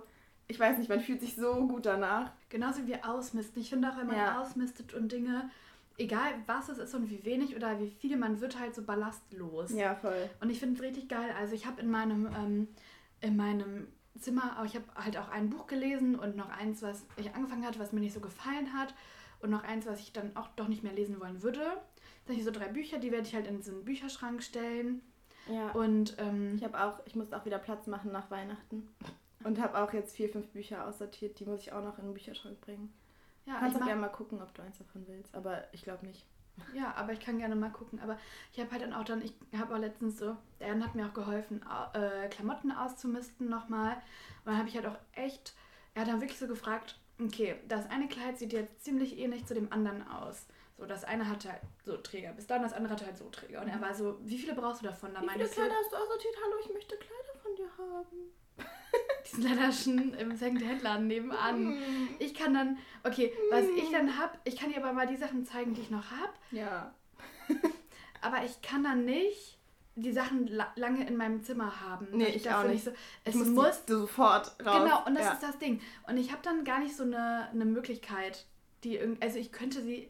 ich weiß nicht, man fühlt sich so gut danach. Genauso wie ausmisten. Ich finde auch, wenn man Ja. ausmistet und Dinge, egal was es ist und wie wenig oder wie viel, man wird halt so ballastlos. Ja, voll. Und ich finde es richtig geil. Also ich habe in meinem, ähm, in meinem Zimmer, aber ich habe halt auch ein Buch gelesen und noch eins, was ich angefangen hatte, was mir nicht so gefallen hat. Und noch eins, was ich dann auch doch nicht mehr lesen wollen würde. Habe ich so drei Bücher, die werde ich halt in so einen Bücherschrank stellen. Ja. Und ähm, Ich habe auch, ich musste auch wieder Platz machen nach Weihnachten. Und habe auch jetzt vier, fünf Bücher aussortiert. Die muss ich auch noch in den Bücherschrank bringen. ja, Kannst auch mach- gerne mal gucken, ob du eins davon willst. Aber ich glaube nicht. Ja, aber ich kann gerne mal gucken. Aber ich habe halt dann auch dann, ich habe auch letztens so, der Jan hat mir auch geholfen, äh, Klamotten auszumisten nochmal. Und dann habe ich halt auch echt, er hat dann wirklich so gefragt, okay, das eine Kleid sieht jetzt ziemlich ähnlich zu dem anderen aus. So, das eine hatte halt so Träger, bis dann das andere hatte halt so Träger. Und er war so, wie viele brauchst du davon? Da Wie viele Kleider hast du aussortiert? Hallo, ich möchte Kleider von dir haben. Die sind leider schon im Second-Hand-Laden nebenan. Mhm. Ich kann dann, okay, was ich dann hab, ich kann dir aber mal die Sachen zeigen, die ich noch hab. Ja. <laughs> Aber ich kann dann nicht die Sachen la lange in meinem Zimmer haben. Nee, ich dafür auch nicht. So, es Ich muss, muss sofort raus. Genau, und das ja. ist das Ding. Und ich habe dann gar nicht so eine, eine Möglichkeit, die irgend, also ich könnte sie,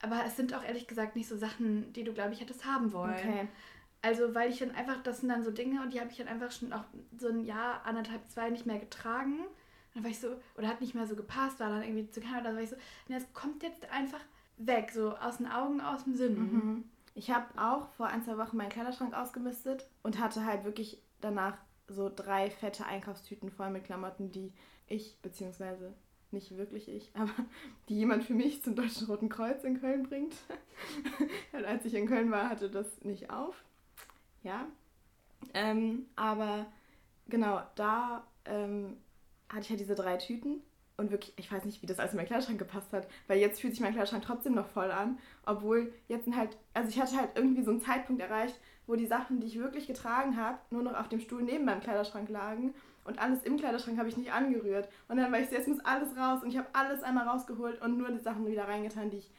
aber es sind auch ehrlich gesagt nicht so Sachen, die du, glaube ich, hättest haben wollen. Okay. Also, weil ich dann einfach, das sind dann so Dinge und die habe ich dann einfach schon auch so ein Jahr, anderthalb, zwei nicht mehr getragen. Und dann war ich so, oder hat nicht mehr so gepasst, war dann irgendwie zu oder so, war ich so, nee, das kommt jetzt einfach weg, so aus den Augen, aus dem Sinn. Mhm. Ich habe auch vor ein, zwei Wochen meinen Kleiderschrank ausgemistet und hatte halt wirklich danach so drei fette Einkaufstüten voll mit Klamotten, die ich, beziehungsweise nicht wirklich ich, <laughs> aber die jemand für mich zum Deutschen Roten Kreuz in Köln bringt. <laughs> und als ich in Köln war, hatte das nicht auf. Ja. Ähm, aber genau, da ähm, hatte ich halt diese drei Tüten und wirklich, ich weiß nicht, wie das alles in meinen Kleiderschrank gepasst hat, weil jetzt fühlt sich mein Kleiderschrank trotzdem noch voll an, obwohl jetzt sind halt, also ich hatte halt irgendwie so einen Zeitpunkt erreicht, wo die Sachen, die ich wirklich getragen habe, nur noch auf dem Stuhl neben meinem Kleiderschrank lagen und alles im Kleiderschrank habe ich nicht angerührt. Und dann war ich so, jetzt muss alles raus und ich habe alles einmal rausgeholt und nur die Sachen wieder reingetan, die ich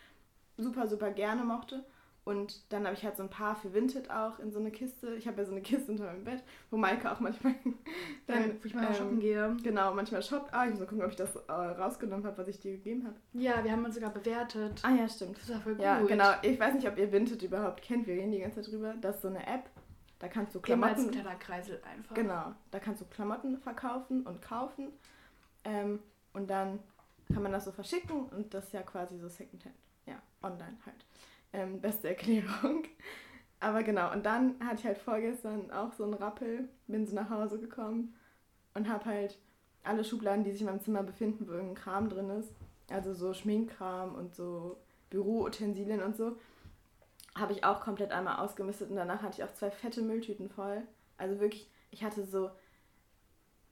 super, super gerne mochte. Und dann habe ich halt so ein paar für Vinted auch in so eine Kiste. Ich habe ja so eine Kiste unter meinem Bett, wo Maike auch manchmal <laughs> Dann, dann wo ich mal ähm, shoppen gehe. Genau, manchmal shoppt. Ah, ich muss mal gucken, ob ich das äh, rausgenommen habe, was ich dir gegeben habe. Ja, wir haben uns sogar bewertet. Ah ja, stimmt. Das war voll gut. Ja, genau. Ich weiß nicht, ob ihr Vinted überhaupt kennt. Wir reden die ganze Zeit drüber. Das ist so eine App. Da kannst du Klamotten. zum Kleiderkreisel einfach. Genau. Da kannst du Klamotten verkaufen und kaufen. Ähm, und dann kann man das so verschicken und das ist ja quasi so Secondhand. Ja, online halt. Ähm, beste Erklärung. Aber genau, und dann hatte ich halt vorgestern auch so einen Rappel, bin so nach Hause gekommen und habe halt alle Schubladen, die sich in meinem Zimmer befinden, wo irgendein Kram drin ist, also so Schminkkram und so Büroutensilien und so, habe ich auch komplett einmal ausgemistet und danach hatte ich auch zwei fette Mülltüten voll. Also wirklich, ich hatte so,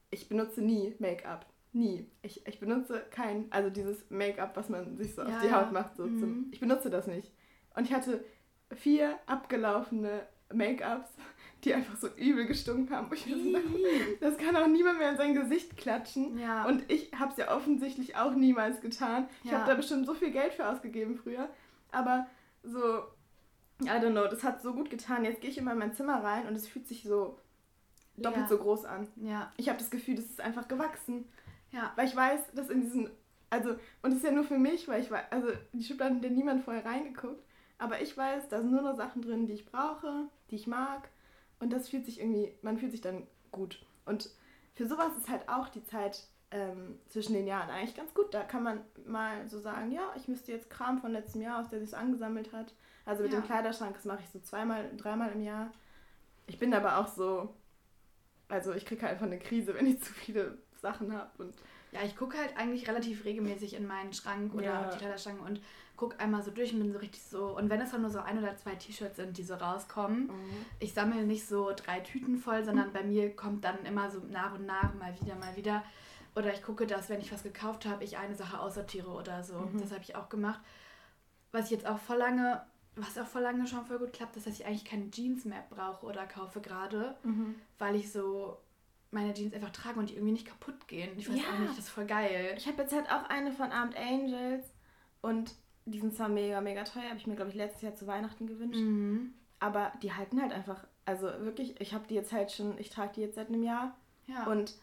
ich benutze nie Make-up. Nie. Ich, ich benutze kein, also dieses Make-up, was man sich so Ja, auf die. Haut macht. So Mhm. zum, ich benutze das nicht. Und ich hatte vier abgelaufene Make-ups, die einfach so übel gestunken haben. Ich dachte, das kann auch niemand mehr in sein Gesicht klatschen. Ja. Und ich habe es ja offensichtlich auch niemals getan. Ich Ja. habe da bestimmt so viel Geld für ausgegeben früher. Aber so, I don't know, das hat so gut getan. Jetzt gehe ich immer in mein Zimmer rein und es fühlt sich so doppelt Ja. so groß an. ja, Ich habe das Gefühl, das ist einfach gewachsen. ja. Weil ich weiß, dass in diesen, also, und es ist ja nur für mich, weil ich weiß, also die Schubladen hat ja niemand vorher reingeguckt. Aber ich weiß, da sind nur noch Sachen drin, die ich brauche, die ich mag. Und das fühlt sich irgendwie, man fühlt sich dann gut. Und für sowas ist halt auch die Zeit ähm, zwischen den Jahren eigentlich ganz gut. Da kann man mal so sagen, ja, ich müsste jetzt Kram von letztem Jahr, aus der sich angesammelt hat. Also mit Ja. dem Kleiderschrank, das mache ich so zweimal, dreimal im Jahr. Ich bin aber auch so, also ich kriege halt einfach eine Krise, wenn ich zu viele Sachen habe. Und Ja, ich gucke halt eigentlich relativ regelmäßig in meinen Schrank oder Ja. auf die Kleiderstange und gucke einmal so durch und bin so richtig so. Und wenn es dann nur so ein oder zwei T-Shirts sind, die so rauskommen, ich sammle nicht so drei Tüten voll, sondern bei mir kommt dann immer so nach und nach mal wieder, mal wieder. Oder ich gucke, dass, wenn ich was gekauft habe, ich eine Sache aussortiere oder so. Mhm. Das habe ich auch gemacht. Was ich jetzt auch voll lange, was auch voll lange schon voll gut klappt, ist, dass ich eigentlich keine Jeans mehr brauche oder kaufe gerade, weil ich so meine Jeans einfach trage und die irgendwie nicht kaputt gehen. Ich weiß Ja. auch nicht, das ist voll geil. Ich habe jetzt halt auch eine von Armed Angels und die sind zwar mega, mega teuer, habe ich mir, glaube ich, letztes Jahr zu Weihnachten gewünscht. Mhm. Aber die halten halt einfach, also wirklich, ich habe die jetzt halt schon, ich trage die jetzt seit einem Jahr Ja. und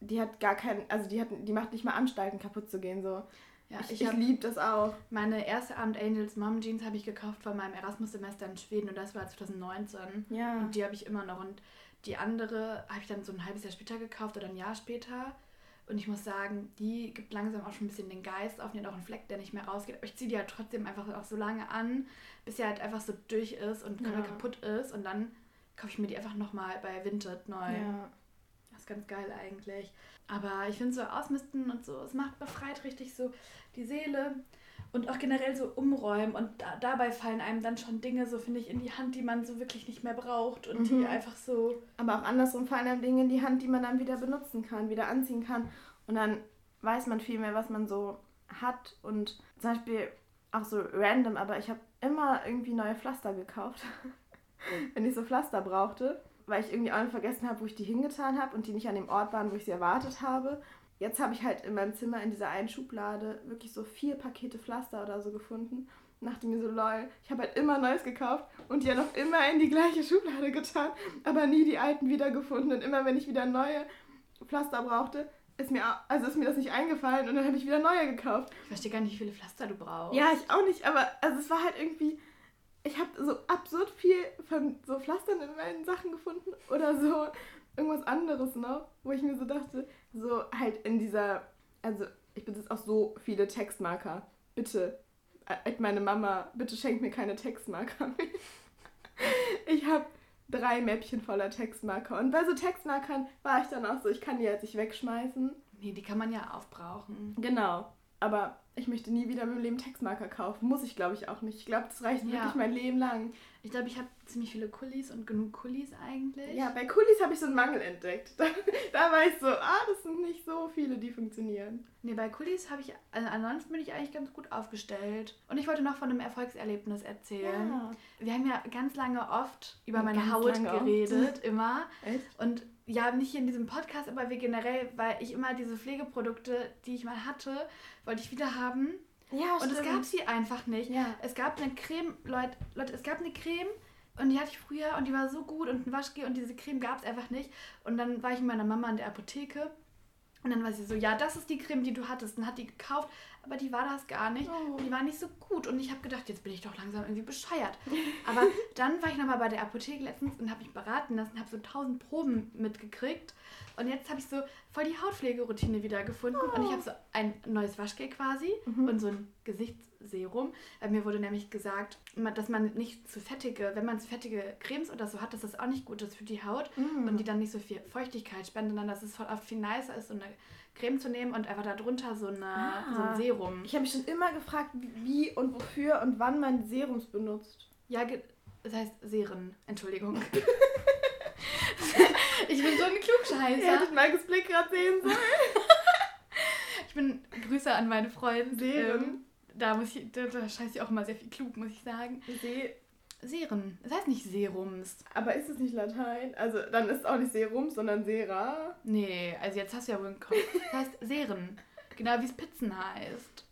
die hat gar keinen, also die hat, die macht nicht mal Anstalten kaputt zu gehen, so. ja, ich ich, ich liebe das auch. meine erste Abend Angels Mom Jeans habe ich gekauft vor meinem Erasmus-Semester in Schweden und das war 2019. Ja. Und die habe ich immer noch. Und die andere habe ich dann so ein halbes Jahr später gekauft oder ein Jahr später. Und ich muss sagen, die gibt langsam auch schon ein bisschen den Geist auf. Die hat auch einen Fleck, der nicht mehr rausgeht. Aber ich ziehe die halt trotzdem einfach auch so lange an, bis sie halt einfach so durch ist und Ja. kaputt ist. Und dann kaufe ich mir die einfach nochmal bei Vinted neu. Ja. Das ist ganz geil eigentlich. Aber ich finde so Ausmisten und so, es macht befreit richtig so die Seele und auch generell so umräumen. Und da, dabei fallen einem dann schon Dinge, so finde ich, in die Hand, die man so wirklich nicht mehr braucht und Mhm. die einfach so. Aber auch andersrum fallen dann Dinge in die Hand, die man dann wieder benutzen kann, wieder anziehen kann. Und dann weiß man viel mehr, was man so hat. Und zum Beispiel auch so random, aber ich habe immer irgendwie neue Pflaster gekauft, <laughs> wenn ich so Pflaster brauchte, weil ich irgendwie auch vergessen habe, wo ich die hingetan habe und die nicht an dem Ort waren, wo ich sie erwartet habe. Jetzt habe ich halt in meinem Zimmer in dieser einen Schublade wirklich so vier Pakete Pflaster oder so gefunden. Und dachte mir so, lol, ich habe halt immer Neues gekauft und die ja noch immer in die gleiche Schublade getan, aber nie die alten wiedergefunden. Und immer wenn ich wieder neue Pflaster brauchte, ist mir, also ist mir das nicht eingefallen und dann habe ich wieder neue gekauft. Ich verstehe gar nicht, wie viele Pflaster du brauchst. Ja, ich auch nicht, aber also es war halt irgendwie, ich habe so absurd viel von so Pflastern in meinen Sachen gefunden oder so irgendwas anderes noch, wo ich mir so dachte, so halt in dieser, also ich besitze auch so viele Textmarker. Bitte, äh, meine Mama, bitte schenkt mir keine Textmarker mehr. <laughs> Ich habe drei Mäppchen voller Textmarker. Und bei so Textmarkern war ich dann auch so, ich kann die jetzt nicht wegschmeißen. Nee, die kann man ja aufbrauchen. Genau. Aber ich möchte nie wieder im Leben Textmarker kaufen. Muss ich, glaube ich, auch nicht. Ich glaube, das reicht Ja. wirklich mein Leben lang. Ich glaube, ich habe ziemlich viele Kullis und genug Kullis eigentlich. Ja, bei Kulis habe ich so einen Mangel entdeckt. <laughs> Da, da war ich so, ah, das sind nicht so viele, die funktionieren. Nee, bei Kullis habe ich, also ansonsten bin ich eigentlich ganz gut aufgestellt. Und ich wollte noch von einem Erfolgserlebnis erzählen. Ja. Wir haben ja ganz lange oft über meine Ganz Haut lange oft. geredet, immer. <laughs> Echt? Und ja, nicht hier in diesem Podcast, aber wir generell, weil ich immer diese Pflegeprodukte, die ich mal hatte, wollte ich wieder haben. Ja, Und es gab sie einfach nicht. Ja. Es gab eine Creme, Leute, Leute, es gab eine Creme und die hatte ich früher und die war so gut und ein Waschgel und diese Creme gab es einfach nicht. Und dann war ich mit meiner Mama in der Apotheke und dann war sie so, ja, das ist die Creme, die du hattest. Und hat die gekauft, aber die war das gar nicht. Oh. Die war nicht so gut. Und ich habe gedacht, jetzt bin ich doch langsam irgendwie bescheuert. <laughs> Aber dann war ich nochmal bei der Apotheke letztens und habe mich beraten lassen, habe so tausend Proben mitgekriegt. Und jetzt habe ich so voll die Hautpflegeroutine wieder gefunden. Und ich habe so ein neues Waschgel quasi und so ein Gesichtsserum. Weil mir wurde nämlich gesagt, dass man nicht zu fettige, wenn man zu fettige Cremes oder so hat, dass das auch nicht gut ist für die Haut Mhm. und die dann nicht so viel Feuchtigkeit spenden, sondern dass es voll oft viel nicer ist, so eine Creme zu nehmen und einfach darunter so, eine, so Ah. ein Serum. Ich habe mich schon immer gefragt, wie und wofür und wann man Serums benutzt. Ja, das heißt Seren, Entschuldigung. <laughs> <laughs> ich bin so ein Klugscheißer. Hätte ich Maikes Blick gerade sehen sollen. <laughs> Ich bin Grüße an meine Freunde. Seren. Da muss ich, da, da scheiße ich auch immer sehr viel klug, muss ich sagen. See Seren. Das heißt nicht Serums. Aber ist es nicht Latein? Also dann ist es auch nicht Serum, sondern Sera. Nee, also jetzt hast du ja wohl einen Kopf. Das heißt Seren. Genau wie es Pizzen heißt.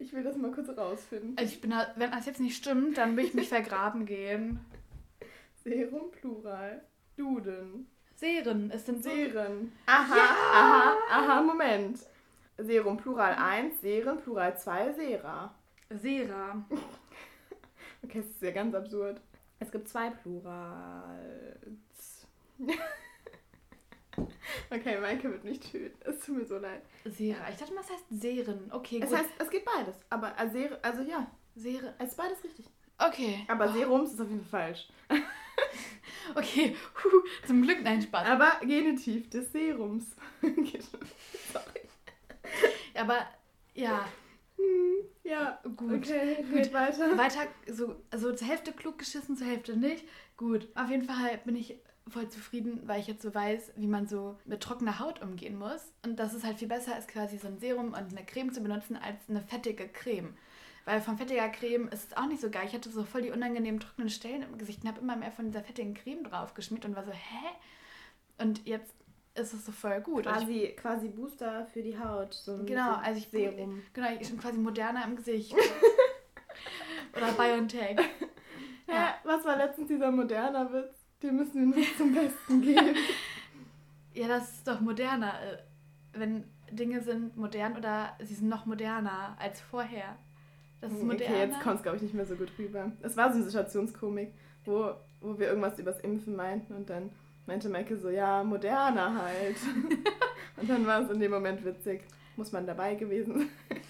Ich will das mal kurz rausfinden. Also ich bin da, wenn das jetzt nicht stimmt, dann will ich mich vergraben gehen. Serum Plural. Duden. Seren, es sind. Seren. Aha, aha, aha, Moment. Serum Plural 1, Seren Plural 2, Sera. Sera. <laughs> Okay, das ist ja ganz absurd. Es gibt zwei Plurals. <laughs> okay, Maike wird mich töten. Es tut mir so leid. Sera. Ich dachte mal, es heißt Seren. Okay, Es gut. heißt, es geht beides. Aber also, also ja, Seren. es ist beides richtig. Okay. Aber Serums ist auf jeden Fall falsch. <laughs> Okay. Puh, zum Glück, nein, Spaß. Aber Genitiv des Serums. Sorry. Aber ja, Hm, ja, gut. okay, geht weiter. Weiter, so, also zur Hälfte klug geschissen, zur Hälfte nicht. Gut, auf jeden Fall bin ich voll zufrieden, weil ich jetzt so weiß, wie man so mit trockener Haut umgehen muss. Und dass es halt viel besser ist, quasi so ein Serum und eine Creme zu benutzen, als eine fettige Creme. Weil von fettiger Creme ist es auch nicht so geil. Ich hatte so voll die unangenehmen trockenen Stellen im Gesicht und habe immer mehr von dieser fettigen Creme drauf geschmiert und war so, hä? Und jetzt ist es so voll gut. Und ich, Quasi, quasi Booster für die Haut. So genau, so also ich Serum. Genau, ich bin quasi moderner im Gesicht. <laughs> Oder BioNTech. Ja. was war letztens dieser moderner Witz? Den müssen wir noch zum Besten geben. <laughs> Ja, das ist doch moderner. äh, Wenn Dinge sind modern oder sie sind noch moderner als vorher. Das ist moderner. Okay, jetzt kommt es, glaube ich, nicht mehr so gut rüber. Es war so eine Situationskomik, wo, wo wir irgendwas übers Impfen meinten und dann meinte Maike so, ja, moderner halt. <laughs> und dann war es in dem Moment witzig. Muss man dabei gewesen sein.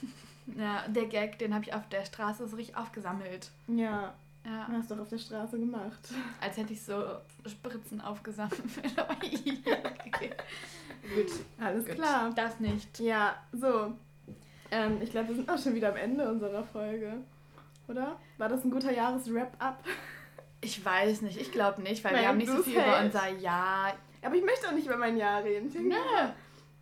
Ja, der Gag, den habe ich auf der Straße so richtig aufgesammelt. Ja, Ja, hast du doch auf der Straße gemacht. als hätte ich so Spritzen aufgesammelt. <laughs> okay. Gut, Alles gut. klar. Das nicht. Ja, so. Ähm, ich glaube, wir sind auch schon wieder am Ende unserer Folge. Oder? War das ein guter Jahres-Wrap-Up? Ich weiß nicht, ich glaube nicht, weil Wenn wir haben nicht so viel über unser Jahr. Aber ich möchte auch nicht über mein Jahr reden. Denke, Nö.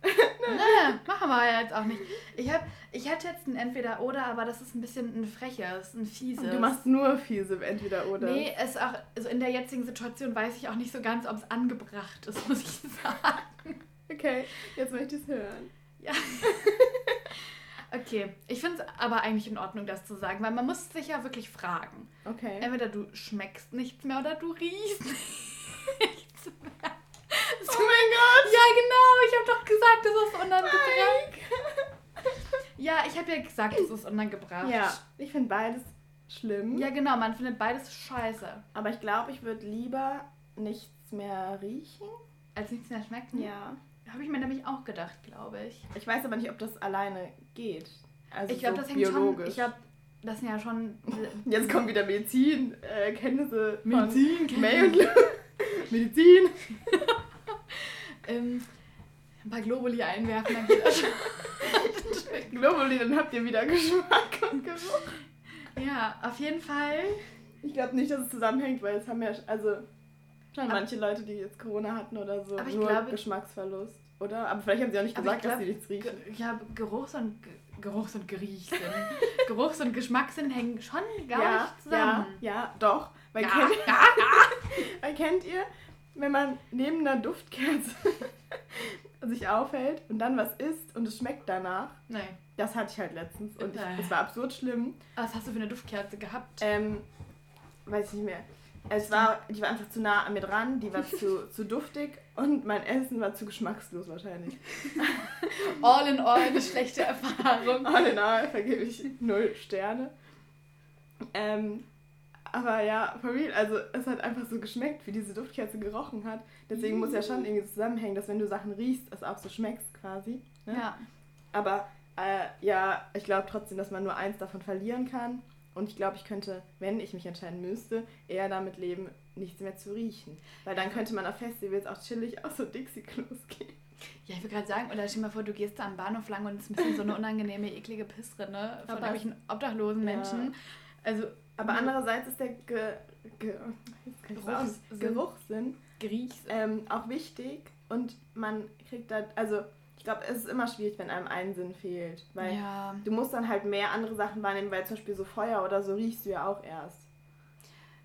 Nee, machen wir jetzt auch nicht. Ich, hab, ich hätte jetzt ein Entweder-Oder, aber das ist ein bisschen ein freches, ein fieses. Du machst nur fiese entweder oder. Nee, es auch, also in der jetzigen Situation weiß ich auch nicht so ganz, ob es angebracht ist, <laughs> muss ich sagen. Okay, jetzt möchte ich es hören. Ja. <laughs> Okay, ich finde es aber eigentlich in Ordnung, das zu sagen, weil man muss sich ja wirklich fragen. Okay. Entweder du schmeckst nichts mehr oder du riechst <laughs> nichts mehr. Oh mein Gott! Ja, genau, ich habe doch gesagt, es ist unangebracht. Ja, ich habe ja gesagt, es ist unangebracht. Ja, ich finde beides schlimm. Ja, genau, man findet beides scheiße. Aber ich glaube, ich würde lieber nichts mehr riechen. Als nichts mehr schmecken? Ja. Habe ich mir nämlich auch gedacht, glaube ich. Ich weiß aber nicht, ob das alleine geht. Also ich glaube, so das hängt biologisch. schon. Ich glaube, das sind ja schon. <laughs> Jetzt kommen wieder Medizin, äh, Kenntnisse Medizin. <laughs> Medizin. <laughs> ähm, ein paar Globuli einwerfen, dann geht das schon. Globuli, dann habt ihr wieder Geschmack und Geruch. Ja, auf jeden Fall. Ich glaube nicht, dass es zusammenhängt, weil es haben ja, also schon manche Leute, die jetzt Corona hatten oder so, Aber nur glaube- Geschmacksverlust, oder? Aber vielleicht haben sie auch nicht gesagt, ich dass glaub, sie nichts riechen. Ja, Geruchs- und Ge- Geruchs- und Geriechsinn. <laughs> Geruchs- und Geschmackssinn hängen schon gar ja, nicht zusammen. Ja, ja, doch. Weil, Ja, kennt, ja, <laughs> weil kennt ihr, wenn man neben einer Duftkerze <laughs> sich aufhält und dann was isst und es schmeckt danach? Nee. Das hatte ich halt letztens und es war absurd schlimm. Was hast du für eine Duftkerze gehabt? Ähm, weiß ich nicht mehr. Es war, die war einfach zu nah an mir dran, die war zu, <laughs> zu duftig und mein Essen war zu geschmackslos wahrscheinlich. <laughs> All in all eine schlechte Erfahrung. All in all vergebe ich null Sterne. Ähm, aber ja, for real, also es hat einfach so geschmeckt, wie diese Duftkerze gerochen hat. Deswegen muss ja schon irgendwie zusammenhängen, dass wenn du Sachen riechst, es auch so schmeckst quasi. Ne? Ja. Aber äh, ja, ich glaube trotzdem, dass man nur eins davon verlieren kann. Und ich glaube, ich könnte, wenn ich mich entscheiden müsste, eher damit leben, nichts mehr zu riechen. Weil dann könnte man auf Festivals auch chillig aus so Dixie-Klos gehen. Ja, ich will gerade sagen, oder stell dir mal vor, du gehst da am Bahnhof lang und es ist ein bisschen so eine unangenehme, eklige Pissrinne von Aber- irgendwelchen obdachlosen Ja. Menschen. Also, Aber Mhm. andererseits ist der Ge Ge. Geruchssinn. Geruchssinn Geriechs. ähm, auch wichtig und man kriegt da, also glaube, es ist immer schwierig, wenn einem ein Sinn fehlt. Weil Ja. du musst dann halt mehr andere Sachen wahrnehmen, weil zum Beispiel so Feuer oder so riechst du ja auch erst.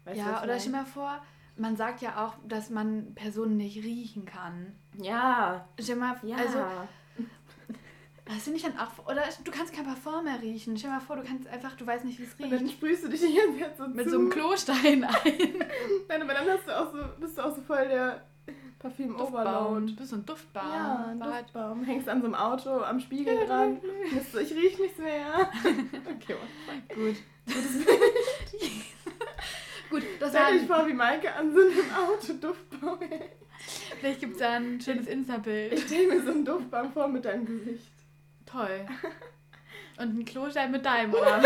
Weißt ja, oder stell dir mal vor, man sagt ja auch, dass man Personen nicht riechen kann. Ja, Stell dir mal, ja. also, das finde ich dann auch, oder du kannst kein Parfum mehr riechen. Stell dir mal vor, du kannst einfach, du weißt nicht, wie es und dann riecht. sprühst du dich die ganze Zeit so Mit zu. so einem Klostein ein. <laughs> Nein, aber dann hast du auch so, bist du auch so voll der Parfüm-Overload. Du bist so ein Duftbaum. Ja, ein War- Duftbaum. Hängst an so einem Auto am Spiegel dran. Bist ich riech nichts mehr. <laughs> Okay? Gut. <laughs> Gut, das Stell dich vor, wie Maike an so einem Auto Duftbaum hält. vielleicht gibt es da ein schönes Ich Insta-Bild. stell mir so einen Duftbaum vor mit deinem Gesicht. Toll. Und ein Klostein mit deinem, <laughs> oder?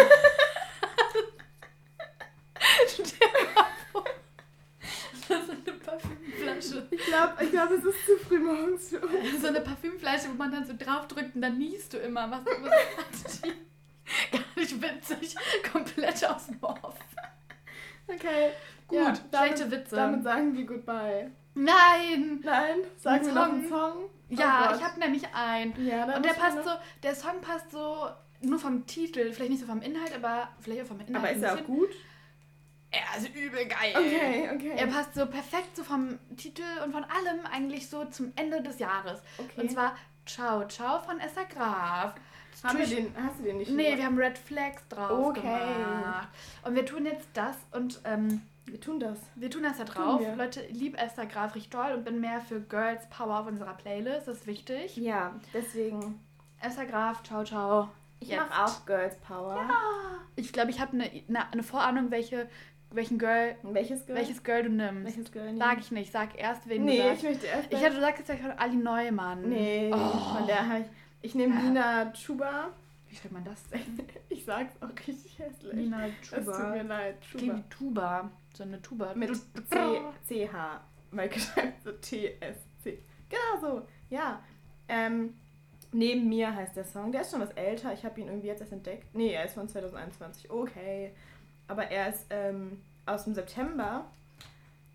Stell dir mal vor, Das ist eine Parfümflasche. Ich glaube, ich glaub, es ist zu früh morgens für uns. So eine Parfümflasche, wo man dann so draufdrückt und dann niest du immer. Was, was? Gar nicht witzig. Komplett aus dem Off. Okay, Gut, ja, schlechte damit, Witze. Damit sagen wir Goodbye. Nein! Nein, sagen wir noch einen Song? Ja, Oh ich habe nämlich einen. Ja, Und der passt so, der Song passt so nur vom Titel, vielleicht nicht so vom Inhalt, aber vielleicht auch vom Inhalt. Aber ist er auch gut? Er ist übel geil. Okay, okay. Er passt so perfekt so vom Titel und von allem eigentlich so zum Ende des Jahres. okay. Und zwar Ciao Ciao von Esther Graf. Haben wir den, hast du den nicht Nee, schon wir haben Red Flags drauf Okay. gemacht. Und wir tun jetzt das und ähm, Wir tun das. wir tun das da drauf. Leute, ich liebe Esther Graf richtig toll und bin mehr für Girls Power auf unserer Playlist. Das ist wichtig. Ja, deswegen. Esther Graf, ciao, ciao. Ich mache auch Girls Power. Ich glaube, ich habe eine ne, eine Vorahnung, welche, welchen Girl, Welches Girl? welches Girl du nimmst. Welches Girl? Sag ich nicht, sag erst, wen Nee, du ich sagst. möchte erst. Ich, hätte du sagst jetzt von Ali Neumann. Nee, Oh. von der habe ich. Ich nehme Ja. Nina Chuba. Wie schreibt man das denn? <laughs> Ich sag's auch richtig hässlich. Nina Es tut mir leid. Klingt Chuba. wie Tuba. So eine Tuba. Mit CH. Maike schreibt so TSC. Genau so. Ja. Ähm, Neben mir heißt der Song. Der ist schon was älter. Ich habe ihn irgendwie jetzt erst entdeckt. Nee, er ist von 2021. Okay. Aber er ist ähm, aus dem September.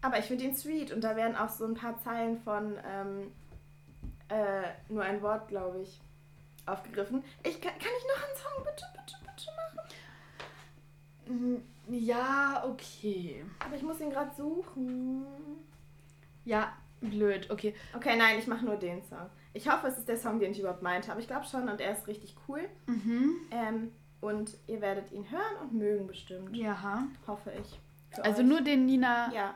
Aber ich finde ihn sweet. Und da werden auch so ein paar Zeilen von ähm, äh, nur ein Wort, glaube ich, aufgegriffen. Ich kann, kann ich noch einen Song bitte, bitte, bitte machen? Mm, Ja, okay. Aber ich muss ihn gerade suchen. Ja, blöd, okay. Okay, nein, ich mache nur den Song. Ich hoffe, es ist der Song, den ich überhaupt meinte. Aber ich glaube schon und er ist richtig cool. Mhm. Ähm, und ihr werdet ihn hören und mögen bestimmt. Ja. Hoffe ich. Für Also euch. nur den Nina Ja.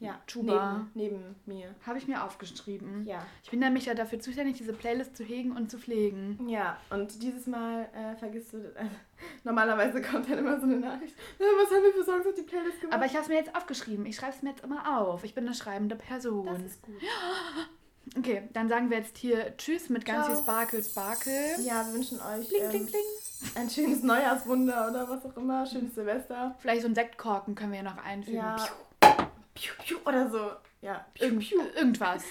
Ja. Tuba. Neben, neben mir. habe ich mir aufgeschrieben. Ja. Ich bin nämlich ja dafür zuständig, diese Playlist zu hegen und zu pflegen. Ja, und dieses Mal äh, vergisst du. Äh, normalerweise kommt dann immer so eine Nachricht. Was haben wir für Songs auf die Playlist gemacht? Aber ich habe es mir jetzt aufgeschrieben. Ich schreibe es mir jetzt immer auf. Ich bin eine schreibende Person. das ist gut. Okay, dann sagen wir jetzt hier Tschüss mit ganz Ciao. viel Sparkle, Sparkle. Ja, wir wünschen euch Bling, ähm, bling, bling. Ein schönes Neujahrswunder oder was auch immer. Schönes Silvester. Vielleicht so ein Sektkorken können wir ja noch einfügen. Ja. Piu. Piu, piu, oder so. Ja. Piu, Irgend, piu. irgendwas.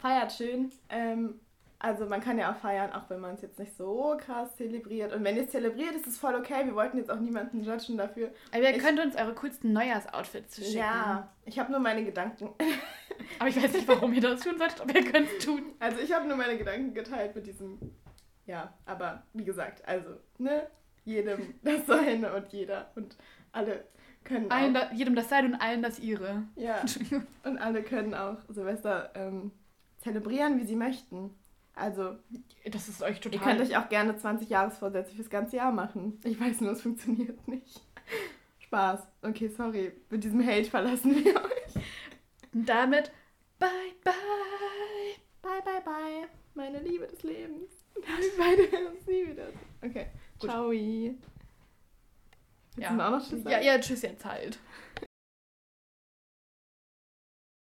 Feiert schön. Ähm, also man kann ja auch feiern, auch wenn man es jetzt nicht so krass zelebriert. Und wenn ihr es zelebriert, ist es voll okay. Wir wollten jetzt auch niemanden judgen dafür. Aber ihr Ich- könnt uns eure coolsten Neujahrsoutfits schicken. Ja, ich habe nur meine Gedanken. Aber ich weiß nicht, warum ihr das tun solltet, aber ihr könnt es tun. Also ich habe nur meine Gedanken geteilt mit diesem. Ja, aber wie gesagt, also, ne? Jedem <laughs> das Seine und jeder und alle können Allen auch, da, jedem das Sein und allen das Ihre. ja, <laughs> und alle können auch Silvester ähm, zelebrieren, wie sie möchten. Also, Das ist euch ihr total... könnt euch auch gerne 20 Jahresvorsätze fürs ganze Jahr machen. Ich weiß nur, es funktioniert nicht. <laughs> Spaß. Okay, sorry. Mit diesem Hate verlassen wir euch. Und damit bye, bye. Bye, bye, bye. Meine Liebe des Lebens. <laughs> Wir beide hören uns nie wieder. Okay. Gut. Ciao. Willst Ja. du auch noch Tschüss Ja, sagen? ja, tschüss jetzt halt.